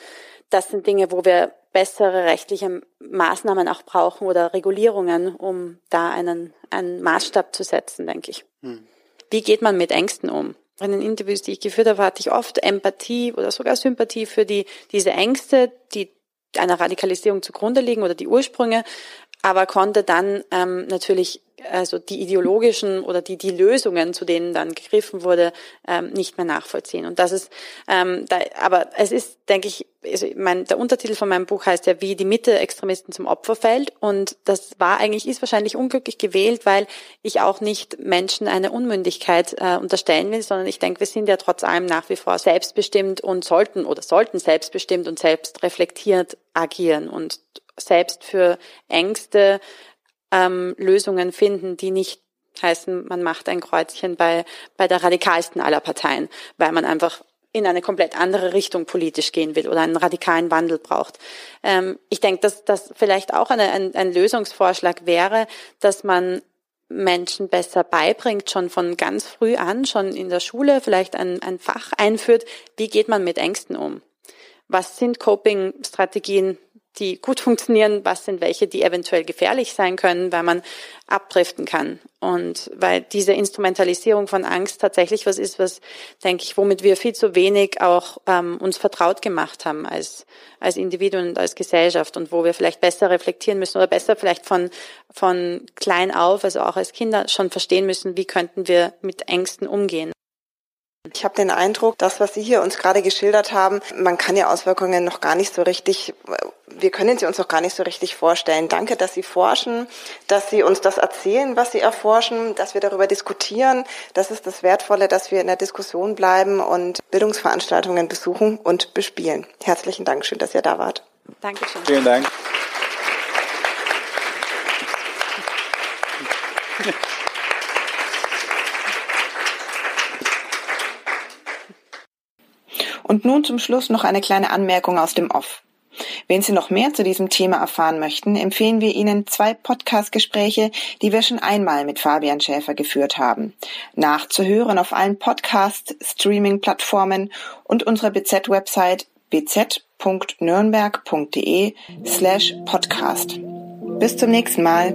Das sind Dinge, wo wir bessere rechtliche Maßnahmen auch brauchen oder Regulierungen, um da einen, einen Maßstab zu setzen, denke ich. Hm. Wie geht man mit Ängsten um? In den Interviews, die ich geführt habe, hatte ich oft Empathie oder sogar Sympathie für die, diese Ängste, die einer Radikalisierung zugrunde liegen oder die Ursprünge, aber konnte dann ähm, natürlich also die ideologischen oder die, die Lösungen, zu denen dann gegriffen wurde, ähm, nicht mehr nachvollziehen. Und das ist, ähm, da, aber es ist, denke ich, also mein, der Untertitel von meinem Buch heißt ja, wie die Mitte-Extremisten zum Opfer fällt. Und das war eigentlich, ist wahrscheinlich unglücklich gewählt, weil ich auch nicht Menschen eine Unmündigkeit äh, unterstellen will, sondern ich denke, wir sind ja trotz allem nach wie vor selbstbestimmt und sollten oder sollten selbstbestimmt und selbst reflektiert agieren und selbst für Ängste ähm, Lösungen finden, die nicht heißen, man macht ein Kreuzchen bei, bei der radikalsten aller Parteien, weil man einfach in eine komplett andere Richtung politisch gehen will oder einen radikalen Wandel braucht. Ähm, ich denke, dass das vielleicht auch eine, ein, ein Lösungsvorschlag wäre, dass man Menschen besser beibringt, schon von ganz früh an, schon in der Schule vielleicht ein, ein Fach einführt, wie geht man mit Ängsten um? Was sind Coping-Strategien die gut funktionieren, was sind welche, die eventuell gefährlich sein können, weil man abdriften kann. Und weil diese Instrumentalisierung von Angst tatsächlich was ist, was, denke ich, womit wir viel zu wenig auch ähm, uns vertraut gemacht haben als, als Individuen und als Gesellschaft und wo wir vielleicht besser reflektieren müssen oder besser vielleicht von, von klein auf, also auch als Kinder schon verstehen müssen, wie könnten wir mit Ängsten umgehen. Ich habe den Eindruck, das, was Sie hier uns gerade geschildert haben, man kann ja Auswirkungen noch gar nicht so richtig, wir können sie uns noch gar nicht so richtig vorstellen. Danke, dass Sie forschen, dass Sie uns das erzählen, was Sie erforschen, dass wir darüber diskutieren. Das ist das Wertvolle, dass wir in der Diskussion bleiben und Bildungsveranstaltungen besuchen und bespielen. Herzlichen Dank, schön, dass ihr da wart. Dankeschön. Vielen Dank. <laughs> Und nun zum Schluss noch eine kleine Anmerkung aus dem Off. Wenn Sie noch mehr zu diesem Thema erfahren möchten, empfehlen wir Ihnen zwei Podcast-Gespräche, die wir schon einmal mit Fabian Schäfer geführt haben. Nachzuhören auf allen Podcast-Streaming-Plattformen und unserer BZ-Website bz.nürnberg.de slash podcast. Bis zum nächsten Mal.